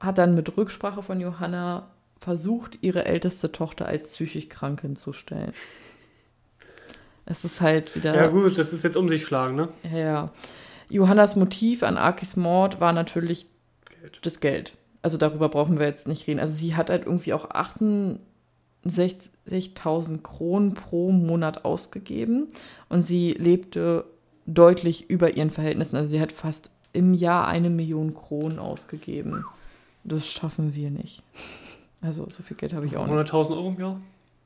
hat dann mit Rücksprache von Johanna versucht, ihre älteste Tochter als psychisch krank hinzustellen. Es ist halt wieder. Ja, gut, das ist jetzt um sich schlagen, ne? Ja. Johannas Motiv an Akis Mord war natürlich Geld. das Geld. Also darüber brauchen wir jetzt nicht reden. Also sie hat halt irgendwie auch 68.000 Kronen pro Monat ausgegeben und sie lebte deutlich über ihren Verhältnissen. Also sie hat fast im Jahr eine Million Kronen ausgegeben. Das schaffen wir nicht. Also so viel Geld habe ich auch nicht. 100.000 Euro im Jahr?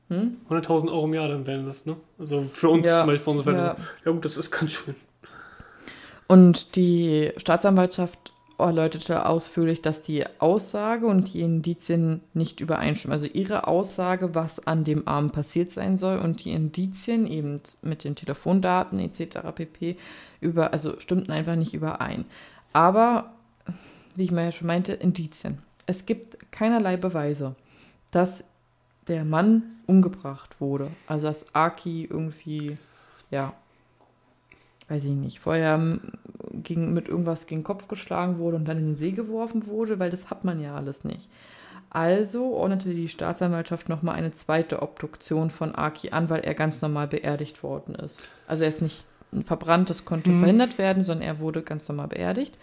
Hm? 100.000 Euro im Jahr, dann wären das, ne? Also für uns Ja, zum Beispiel, für unsere ja. Ja. gut, das ist ganz schön. Und die Staatsanwaltschaft erläuterte ausführlich, dass die Aussage und die Indizien nicht übereinstimmen. Also ihre Aussage, was an dem Abend passiert sein soll und die Indizien eben mit den Telefondaten etc. pp. über, also stimmten einfach nicht überein. Aber, wie ich mal ja schon meinte, Indizien. Es gibt keinerlei Beweise, dass der Mann umgebracht wurde. Also dass Aki irgendwie, ja, weiß ich nicht, vorher gegen, mit irgendwas gegen den Kopf geschlagen wurde und dann in den See geworfen wurde, weil das hat man ja alles nicht. Also ordnete die Staatsanwaltschaft nochmal eine zweite Obduktion von Aki an, weil er ganz normal beerdigt worden ist. Also er ist nicht verbrannt, das konnte mhm. verhindert werden, sondern er wurde ganz normal beerdigt.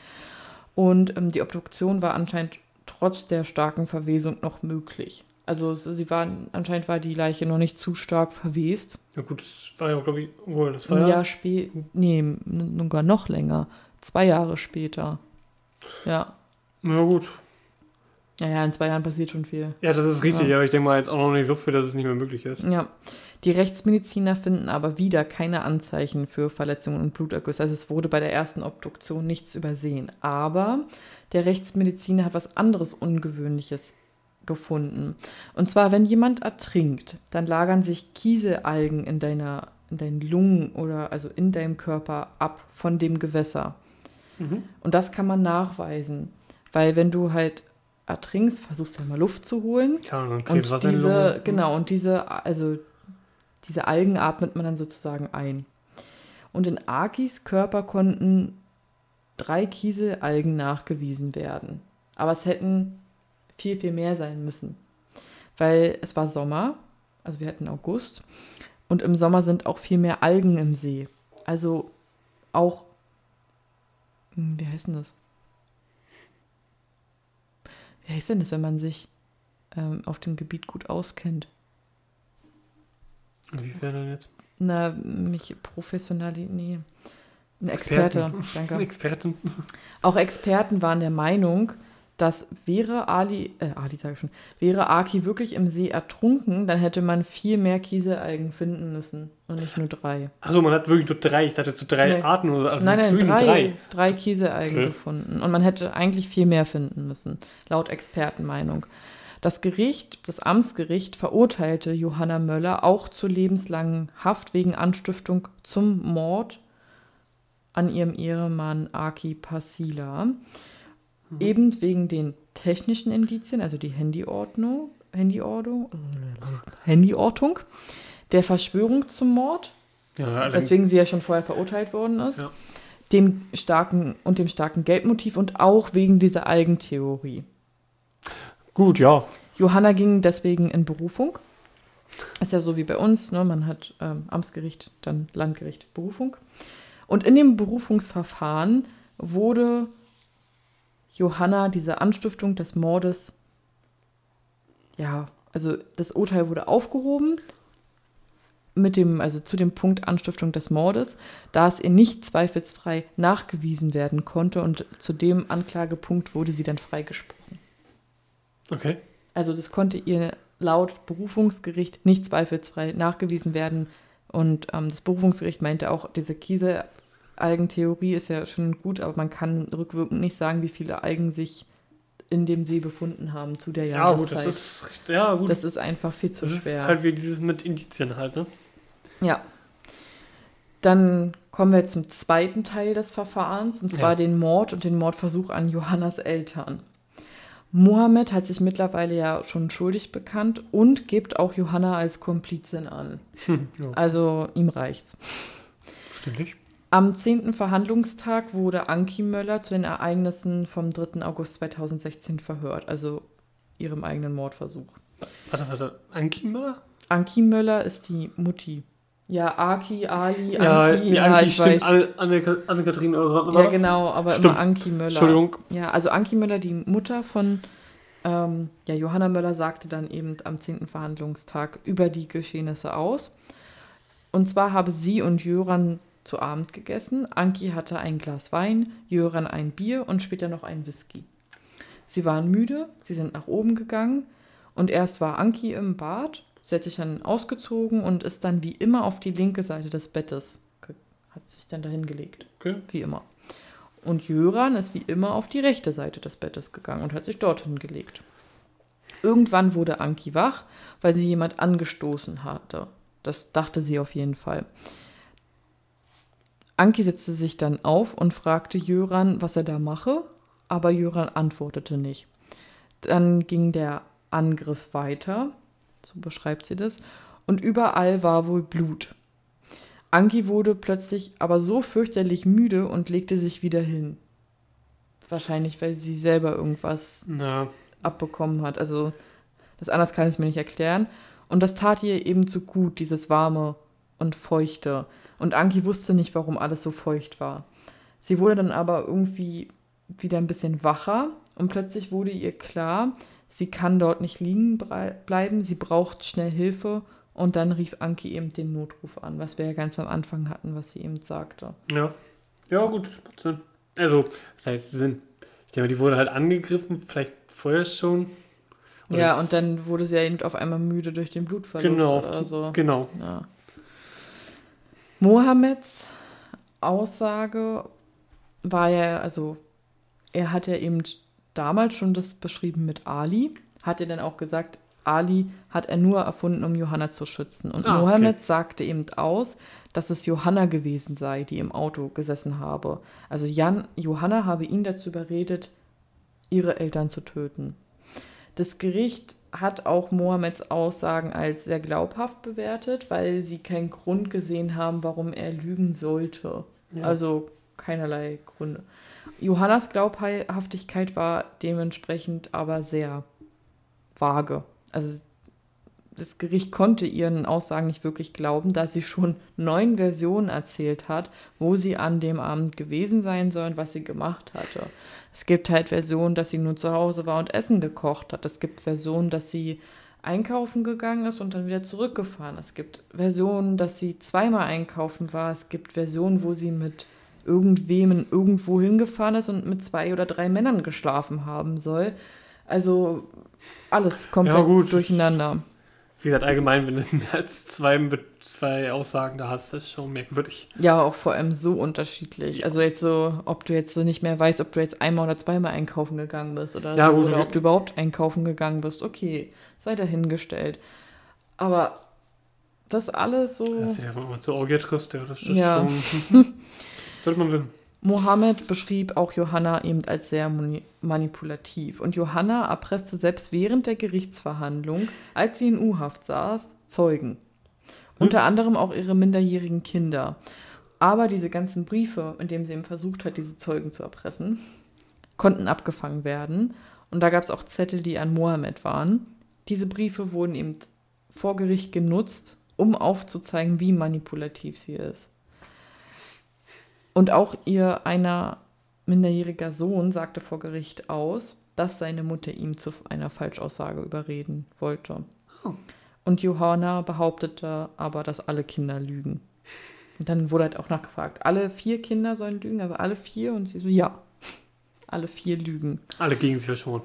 Und ähm, die Obduktion war anscheinend trotz der starken Verwesung noch möglich. Also sie waren, anscheinend war die Leiche noch nicht zu stark verwest. Ja gut, das war ja, glaube ich, oh, das war Ein Jahr später, nee, sogar noch länger. Zwei Jahre später. Ja. Na gut. Ja, ja, in zwei Jahren passiert schon viel. Ja, das ist richtig, ja. aber ich denke mal jetzt auch noch nicht so viel, dass es nicht mehr möglich ist. Ja. Die Rechtsmediziner finden aber wieder keine Anzeichen für Verletzungen und Blutergüsse. Also es wurde bei der ersten Obduktion nichts übersehen. Aber der Rechtsmediziner hat was anderes Ungewöhnliches gefunden. Und zwar, wenn jemand ertrinkt, dann lagern sich Kieselalgen in deiner in deinen Lungen oder also in deinem Körper ab von dem Gewässer. Mhm. Und das kann man nachweisen, weil wenn du halt ertrinkst, versuchst du ja mal Luft zu holen. Ja, und, diese mhm. genau und diese also diese Algen atmet man dann sozusagen ein. Und in Akis Körper konnten drei Kieselalgen nachgewiesen werden. Aber es hätten viel, viel mehr sein müssen. Weil es war Sommer, also wir hatten August, und im Sommer sind auch viel mehr Algen im See. Also auch, hm, wie heißt denn das? Wie heißt denn das, wenn man sich ähm, auf dem Gebiet gut auskennt? Wie wäre denn jetzt? Na, mich professionell, nee. Ein Experte, Experten. danke. Experten. Auch Experten waren der Meinung, dass wäre Ali, äh, Ali sage ich schon, wäre Aki wirklich im See ertrunken, dann hätte man viel mehr Kieselalgen finden müssen und nicht nur drei. Also man hat wirklich nur drei, ich dachte zu drei nee. Arten oder also Nein, nein, drei, drei. drei Kieselalgen okay. gefunden. Und man hätte eigentlich viel mehr finden müssen, laut Expertenmeinung. Das Gericht, das Amtsgericht, verurteilte Johanna Möller auch zu lebenslangen Haft wegen Anstiftung zum Mord an ihrem Ehemann Aki Pasila. Mhm. Eben wegen den technischen Indizien, also die Handyordnung, Handyordnung, Handyortung, der Verschwörung zum Mord, ja, weswegen sie ja schon vorher verurteilt worden ist, ja. dem starken und dem starken Geldmotiv und auch wegen dieser Eigentheorie. Gut, ja. Johanna ging deswegen in Berufung. Ist ja so wie bei uns, ne? man hat ähm, Amtsgericht, dann Landgericht, Berufung. Und in dem Berufungsverfahren wurde Johanna diese Anstiftung des Mordes, ja, also das Urteil wurde aufgehoben mit dem, also zu dem Punkt Anstiftung des Mordes, da es ihr nicht zweifelsfrei nachgewiesen werden konnte und zu dem Anklagepunkt wurde sie dann freigesprochen. Okay. Also das konnte ihr laut Berufungsgericht nicht zweifelsfrei nachgewiesen werden und ähm, das Berufungsgericht meinte auch, diese Kiese Algentheorie ist ja schon gut, aber man kann rückwirkend nicht sagen, wie viele Algen sich in dem See befunden haben zu der Jahreszeit. Ja, gut, das ist, ja, gut. Das ist einfach viel zu das schwer. Das ist halt wie dieses mit Indizien halt, ne? Ja. Dann kommen wir zum zweiten Teil des Verfahrens, und zwar ja. den Mord und den Mordversuch an Johannas Eltern. Mohammed hat sich mittlerweile ja schon schuldig bekannt und gibt auch Johanna als Komplizin an. Hm, ja. Also ihm reicht's. Verständlich. Am 10. Verhandlungstag wurde Anki Möller zu den Ereignissen vom 3. August 2016 verhört, also ihrem eigenen Mordversuch. Warte, warte, Anki Möller? Anki Möller ist die Mutti. Ja, Aki, Ali, Anki. Ja, ja Anki, ich stimmt, weiß. Anne-Kathrin oder so. Ja, genau, aber stimmt. immer Anki Möller. Entschuldigung. Ja, also Anki Möller, die Mutter von ähm, ja, Johanna Möller, sagte dann eben am 10. Verhandlungstag über die Geschehnisse aus. Und zwar habe sie und Jöran zu Abend gegessen. Anki hatte ein Glas Wein, Jöran ein Bier und später noch ein Whisky. Sie waren müde, sie sind nach oben gegangen und erst war Anki im Bad. Sie hat sich dann ausgezogen und ist dann wie immer auf die linke Seite des Bettes, hat sich dann dahin gelegt. Okay. Wie immer. Und Jöran ist wie immer auf die rechte Seite des Bettes gegangen und hat sich dorthin gelegt. Irgendwann wurde Anki wach, weil sie jemand angestoßen hatte. Das dachte sie auf jeden Fall. Anki setzte sich dann auf und fragte Jöran, was er da mache, aber Jöran antwortete nicht. Dann ging der Angriff weiter, so beschreibt sie das, und überall war wohl Blut. Anki wurde plötzlich aber so fürchterlich müde und legte sich wieder hin. Wahrscheinlich, weil sie selber irgendwas Ja. abbekommen hat. Also, das anders kann ich es mir nicht erklären. Und das tat ihr eben so gut, dieses warme und feuchte. Und Anki wusste nicht, warum alles so feucht war. Sie wurde dann aber irgendwie wieder ein bisschen wacher und plötzlich wurde ihr klar, sie kann dort nicht liegen bleiben, sie braucht schnell Hilfe. Und dann rief Anki eben den Notruf an, was wir ja ganz am Anfang hatten, was sie eben sagte. Ja. Ja, gut. Also, das heißt Sinn. Ich denke die wurde halt angegriffen, vielleicht vorher schon. Oder- Ja, und dann wurde sie ja eben auf einmal müde durch den Blutverlust Genau, oder so. genau. Ja. Mohammeds Aussage war ja, also er hat ja eben damals schon das beschrieben mit Ali, hat er dann auch gesagt, Ali hat er nur erfunden, um Johanna zu schützen. Und Ah, okay. Mohammed sagte eben aus, dass es Johanna gewesen sei, die im Auto gesessen habe. Also Jan, Johanna habe ihn dazu überredet, ihre Eltern zu töten. Das Gericht hat auch Mohammeds Aussagen als sehr glaubhaft bewertet, weil sie keinen Grund gesehen haben, warum er lügen sollte. Ja. Also keinerlei Gründe. Johannas Glaubhaftigkeit war dementsprechend aber sehr vage. Also das Gericht konnte ihren Aussagen nicht wirklich glauben, da sie schon neun Versionen erzählt hat, wo sie an dem Abend gewesen sein soll und was sie gemacht hatte. Es gibt halt Versionen, dass sie nur zu Hause war und Essen gekocht hat. Es gibt Versionen, dass sie einkaufen gegangen ist und dann wieder zurückgefahren. Es gibt Versionen, dass sie zweimal einkaufen war. Es gibt Versionen, wo sie mit irgendwem irgendwo hingefahren ist und mit zwei oder drei Männern geschlafen haben soll. Also alles komplett Ja, gut. durcheinander. Wie gesagt, allgemein, wenn du mehr als zwei, zwei Aussagen da hast, das ist schon merkwürdig. Ja, auch vor allem so unterschiedlich. Also jetzt so, ob du jetzt so nicht mehr weißt, ob du jetzt einmal oder zweimal einkaufen gegangen bist oder, Ja, so, oder ob du überhaupt einkaufen gegangen bist. Okay, sei dahingestellt. Aber das alles so. Das ist ja, wenn man zur Orgie triffst, ja, das ist Ja. schon. sollte man wissen. Mohammed beschrieb auch Johanna eben als sehr mani- manipulativ. Und Johanna erpresste selbst während der Gerichtsverhandlung, als sie in U-Haft saß, Zeugen. Unter anderem auch ihre minderjährigen Kinder. Aber diese ganzen Briefe, in denen sie eben versucht hat, diese Zeugen zu erpressen, konnten abgefangen werden. Und da gab es auch Zettel, die an Mohammed waren. Diese Briefe wurden eben vor Gericht genutzt, um aufzuzeigen, wie manipulativ sie ist. Und auch ihr einer minderjähriger Sohn sagte vor Gericht aus, dass seine Mutter ihm zu einer Falschaussage überreden wollte. Oh. Und Johanna behauptete aber, dass alle Kinder lügen. Und dann wurde halt auch nachgefragt, alle vier Kinder sollen lügen, aber alle vier? Und sie so, ja, alle vier lügen. Alle gegen sich schon.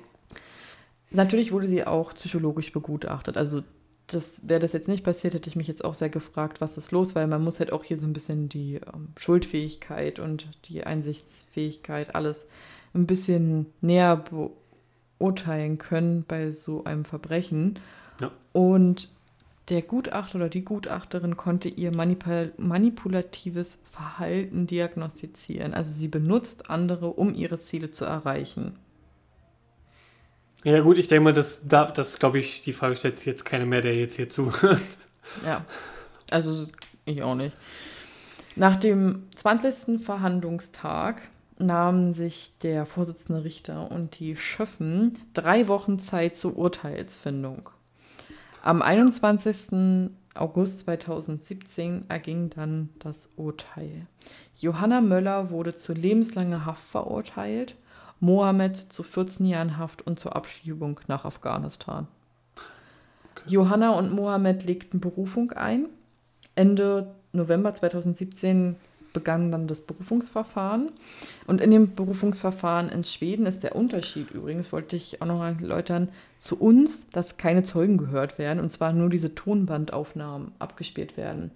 Natürlich wurde sie auch psychologisch begutachtet. Also das wäre das jetzt nicht passiert, hätte ich mich jetzt auch sehr gefragt, was ist los, weil man muss halt auch hier so ein bisschen die ähm, Schuldfähigkeit und die Einsichtsfähigkeit alles ein bisschen näher beurteilen können bei so einem Verbrechen. Ja. Und der Gutachter oder die Gutachterin konnte ihr manipul manipulatives Verhalten diagnostizieren. Also sie benutzt andere, um ihre Ziele zu erreichen. Ja, gut, ich denke mal, das, da- das glaube ich, die Frage stellt jetzt keiner mehr, der jetzt hier zuhört. Ja, also ich auch nicht. Nach dem 20. Verhandlungstag nahmen sich der Vorsitzende Richter und die Schöffen drei Wochen Zeit zur Urteilsfindung. Am 21. August 2017 erging dann das Urteil. Johanna Möller wurde zu lebenslanger Haft verurteilt, Mohammed zu 14 Jahren Haft und zur Abschiebung nach Afghanistan. Johanna und Mohammed legten Berufung ein. Ende November 2017 begann dann das Berufungsverfahren. Und in dem Berufungsverfahren in Schweden ist der Unterschied übrigens, wollte ich auch noch erläutern, zu uns, dass keine Zeugen gehört werden, und zwar nur diese Tonbandaufnahmen abgespielt werden.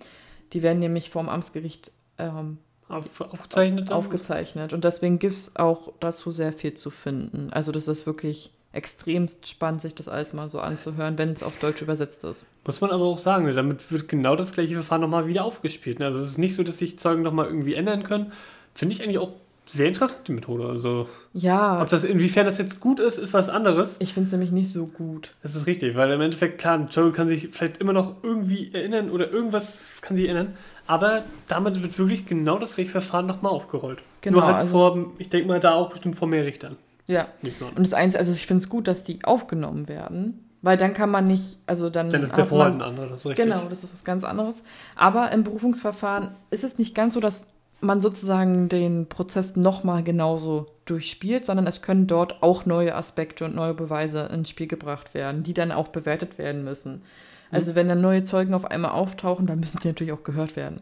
Die werden nämlich vom Amtsgericht ähm, Auf, aufgezeichnet? aufgezeichnet. Und deswegen gibt es auch dazu sehr viel zu finden. Also das ist wirklich extremst spannend, sich das alles mal so anzuhören, wenn es auf Deutsch übersetzt ist. Muss man aber auch sagen, ne, damit wird genau das gleiche Verfahren nochmal wieder aufgespielt. ne? Also es ist nicht so, dass sich Zeugen nochmal irgendwie ändern können. Finde ich eigentlich auch sehr interessant, die Methode. Also Ja, ob das, inwiefern das jetzt gut ist, ist was anderes. ich finde es nämlich nicht so gut. Das ist richtig, weil im Endeffekt, klar, ein Zeuge kann sich vielleicht immer noch irgendwie erinnern oder irgendwas kann sich erinnern, aber damit wird wirklich genau das gleiche Verfahren nochmal aufgerollt. Genau, Nur halt also- vor, ich denke mal, da auch bestimmt vor mehr Richtern. Ja. Und das Einzige, also ich finde es gut, dass die aufgenommen werden, weil dann kann man nicht, also dann. Dann ist der Vorhalt ein anderer, das ist richtig. Genau, das ist was ganz anderes. Aber im Berufungsverfahren ist es nicht ganz so, dass man sozusagen den Prozess nochmal genauso durchspielt, sondern es können dort auch neue Aspekte und neue Beweise ins Spiel gebracht werden, die dann auch bewertet werden müssen. Also wenn dann neue Zeugen auf einmal auftauchen, dann müssen die natürlich auch gehört werden.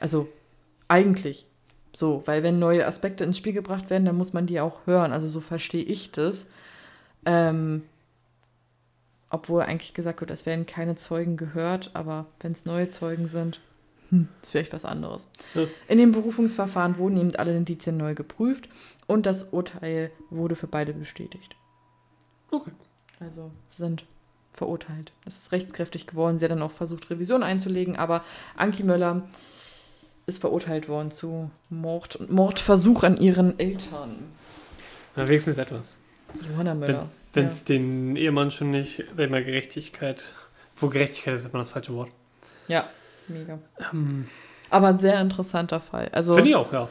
Also eigentlich so, weil wenn neue Aspekte ins Spiel gebracht werden, dann muss man die auch hören. Also so verstehe ich das. Ähm, obwohl eigentlich gesagt wird, es werden keine Zeugen gehört, aber wenn es neue Zeugen sind, hm, ist vielleicht was anderes. Ja. In dem Berufungsverfahren wurden eben alle Indizien neu geprüft und das Urteil wurde für beide bestätigt. Okay. Also sind verurteilt. Es ist rechtskräftig geworden. Sie hat dann auch versucht, Revision einzulegen, aber Anki Möller ist verurteilt worden zu Mord und Mordversuch an ihren Eltern. Na, wenigstens etwas. Johanna Möller. Wenn es den Ehemann schon nicht, sag ich mal, Gerechtigkeit, wo Gerechtigkeit ist immer das falsche Wort. Ja, mega. Aber sehr interessanter Fall. Also Finde ich auch, ja.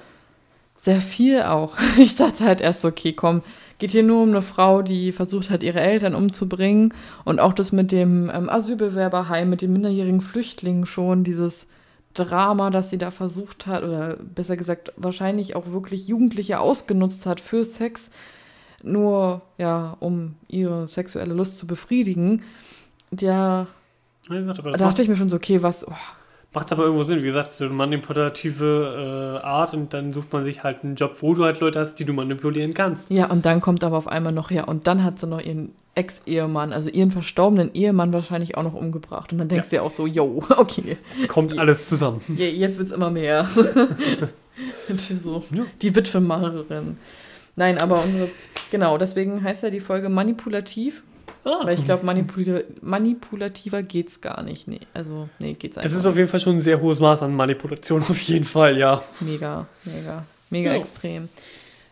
sehr viel auch. Ich dachte halt erst, so, okay, komm, geht hier nur um eine Frau, die versucht hat, ihre Eltern umzubringen. Und auch das mit dem ähm, Asylbewerberheim, mit den minderjährigen Flüchtlingen schon, dieses Drama, das sie da versucht hat, oder besser gesagt, wahrscheinlich auch wirklich Jugendliche ausgenutzt hat für Sex, nur, ja, um ihre sexuelle Lust zu befriedigen. Ja, da dachte ich mir schon so, okay, was, oh, macht aber irgendwo Sinn. Wie gesagt, so eine manipulative äh, Art und dann sucht man sich halt einen Job, wo du halt Leute hast, die du manipulieren kannst. Ja, und dann kommt aber auf einmal noch, ja, und dann hat sie noch ihren Ex-Ehemann, also ihren verstorbenen Ehemann wahrscheinlich auch noch umgebracht. Und dann denkst du ja auch so, yo, okay, Es kommt alles zusammen. je- jetzt wird's immer mehr. so, Ja. die Witwenmacherin. Nein, aber unsere, genau, deswegen heißt ja die Folge manipulativ, Ah, weil ich glaube, manipula manipulativer geht's gar nicht. Nee, also, nee, geht's einfach das ist auf jeden Fall schon ein sehr hohes Maß an Manipulation, auf jeden Fall, ja. Mega, mega, mega Ja. extrem.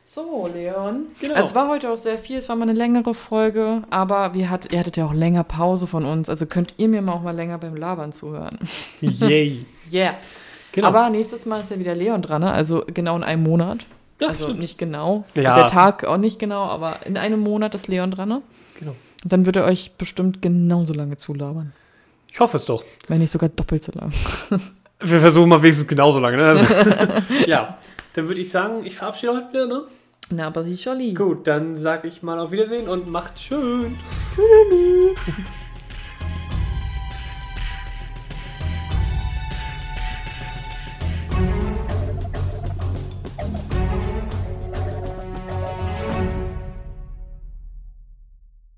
So, Leon. Genau. Also es war heute auch sehr viel, es war mal eine längere Folge, aber wir hat, ihr hattet ja auch länger Pause von uns, also könnt ihr mir mal auch mal länger beim Labern zuhören. Yay. Yeah. Genau. Aber nächstes Mal ist ja wieder Leon dran, ne? also genau in einem Monat. ja, also stimmt. nicht genau, Ja. der Tag auch nicht genau, aber in einem Monat ist Leon dran. Ne? Genau. Dann wird er euch bestimmt genauso lange zulabern, Ich hoffe es doch. wenn nicht sogar doppelt so lang. Wir versuchen mal wenigstens genauso lange. Ne? Also, ja, dann würde ich sagen, ich verabschiede heute wieder. Ne? Na, aber sie Jolly. Gut, dann sage ich mal auf Wiedersehen und macht schön. Tschüss.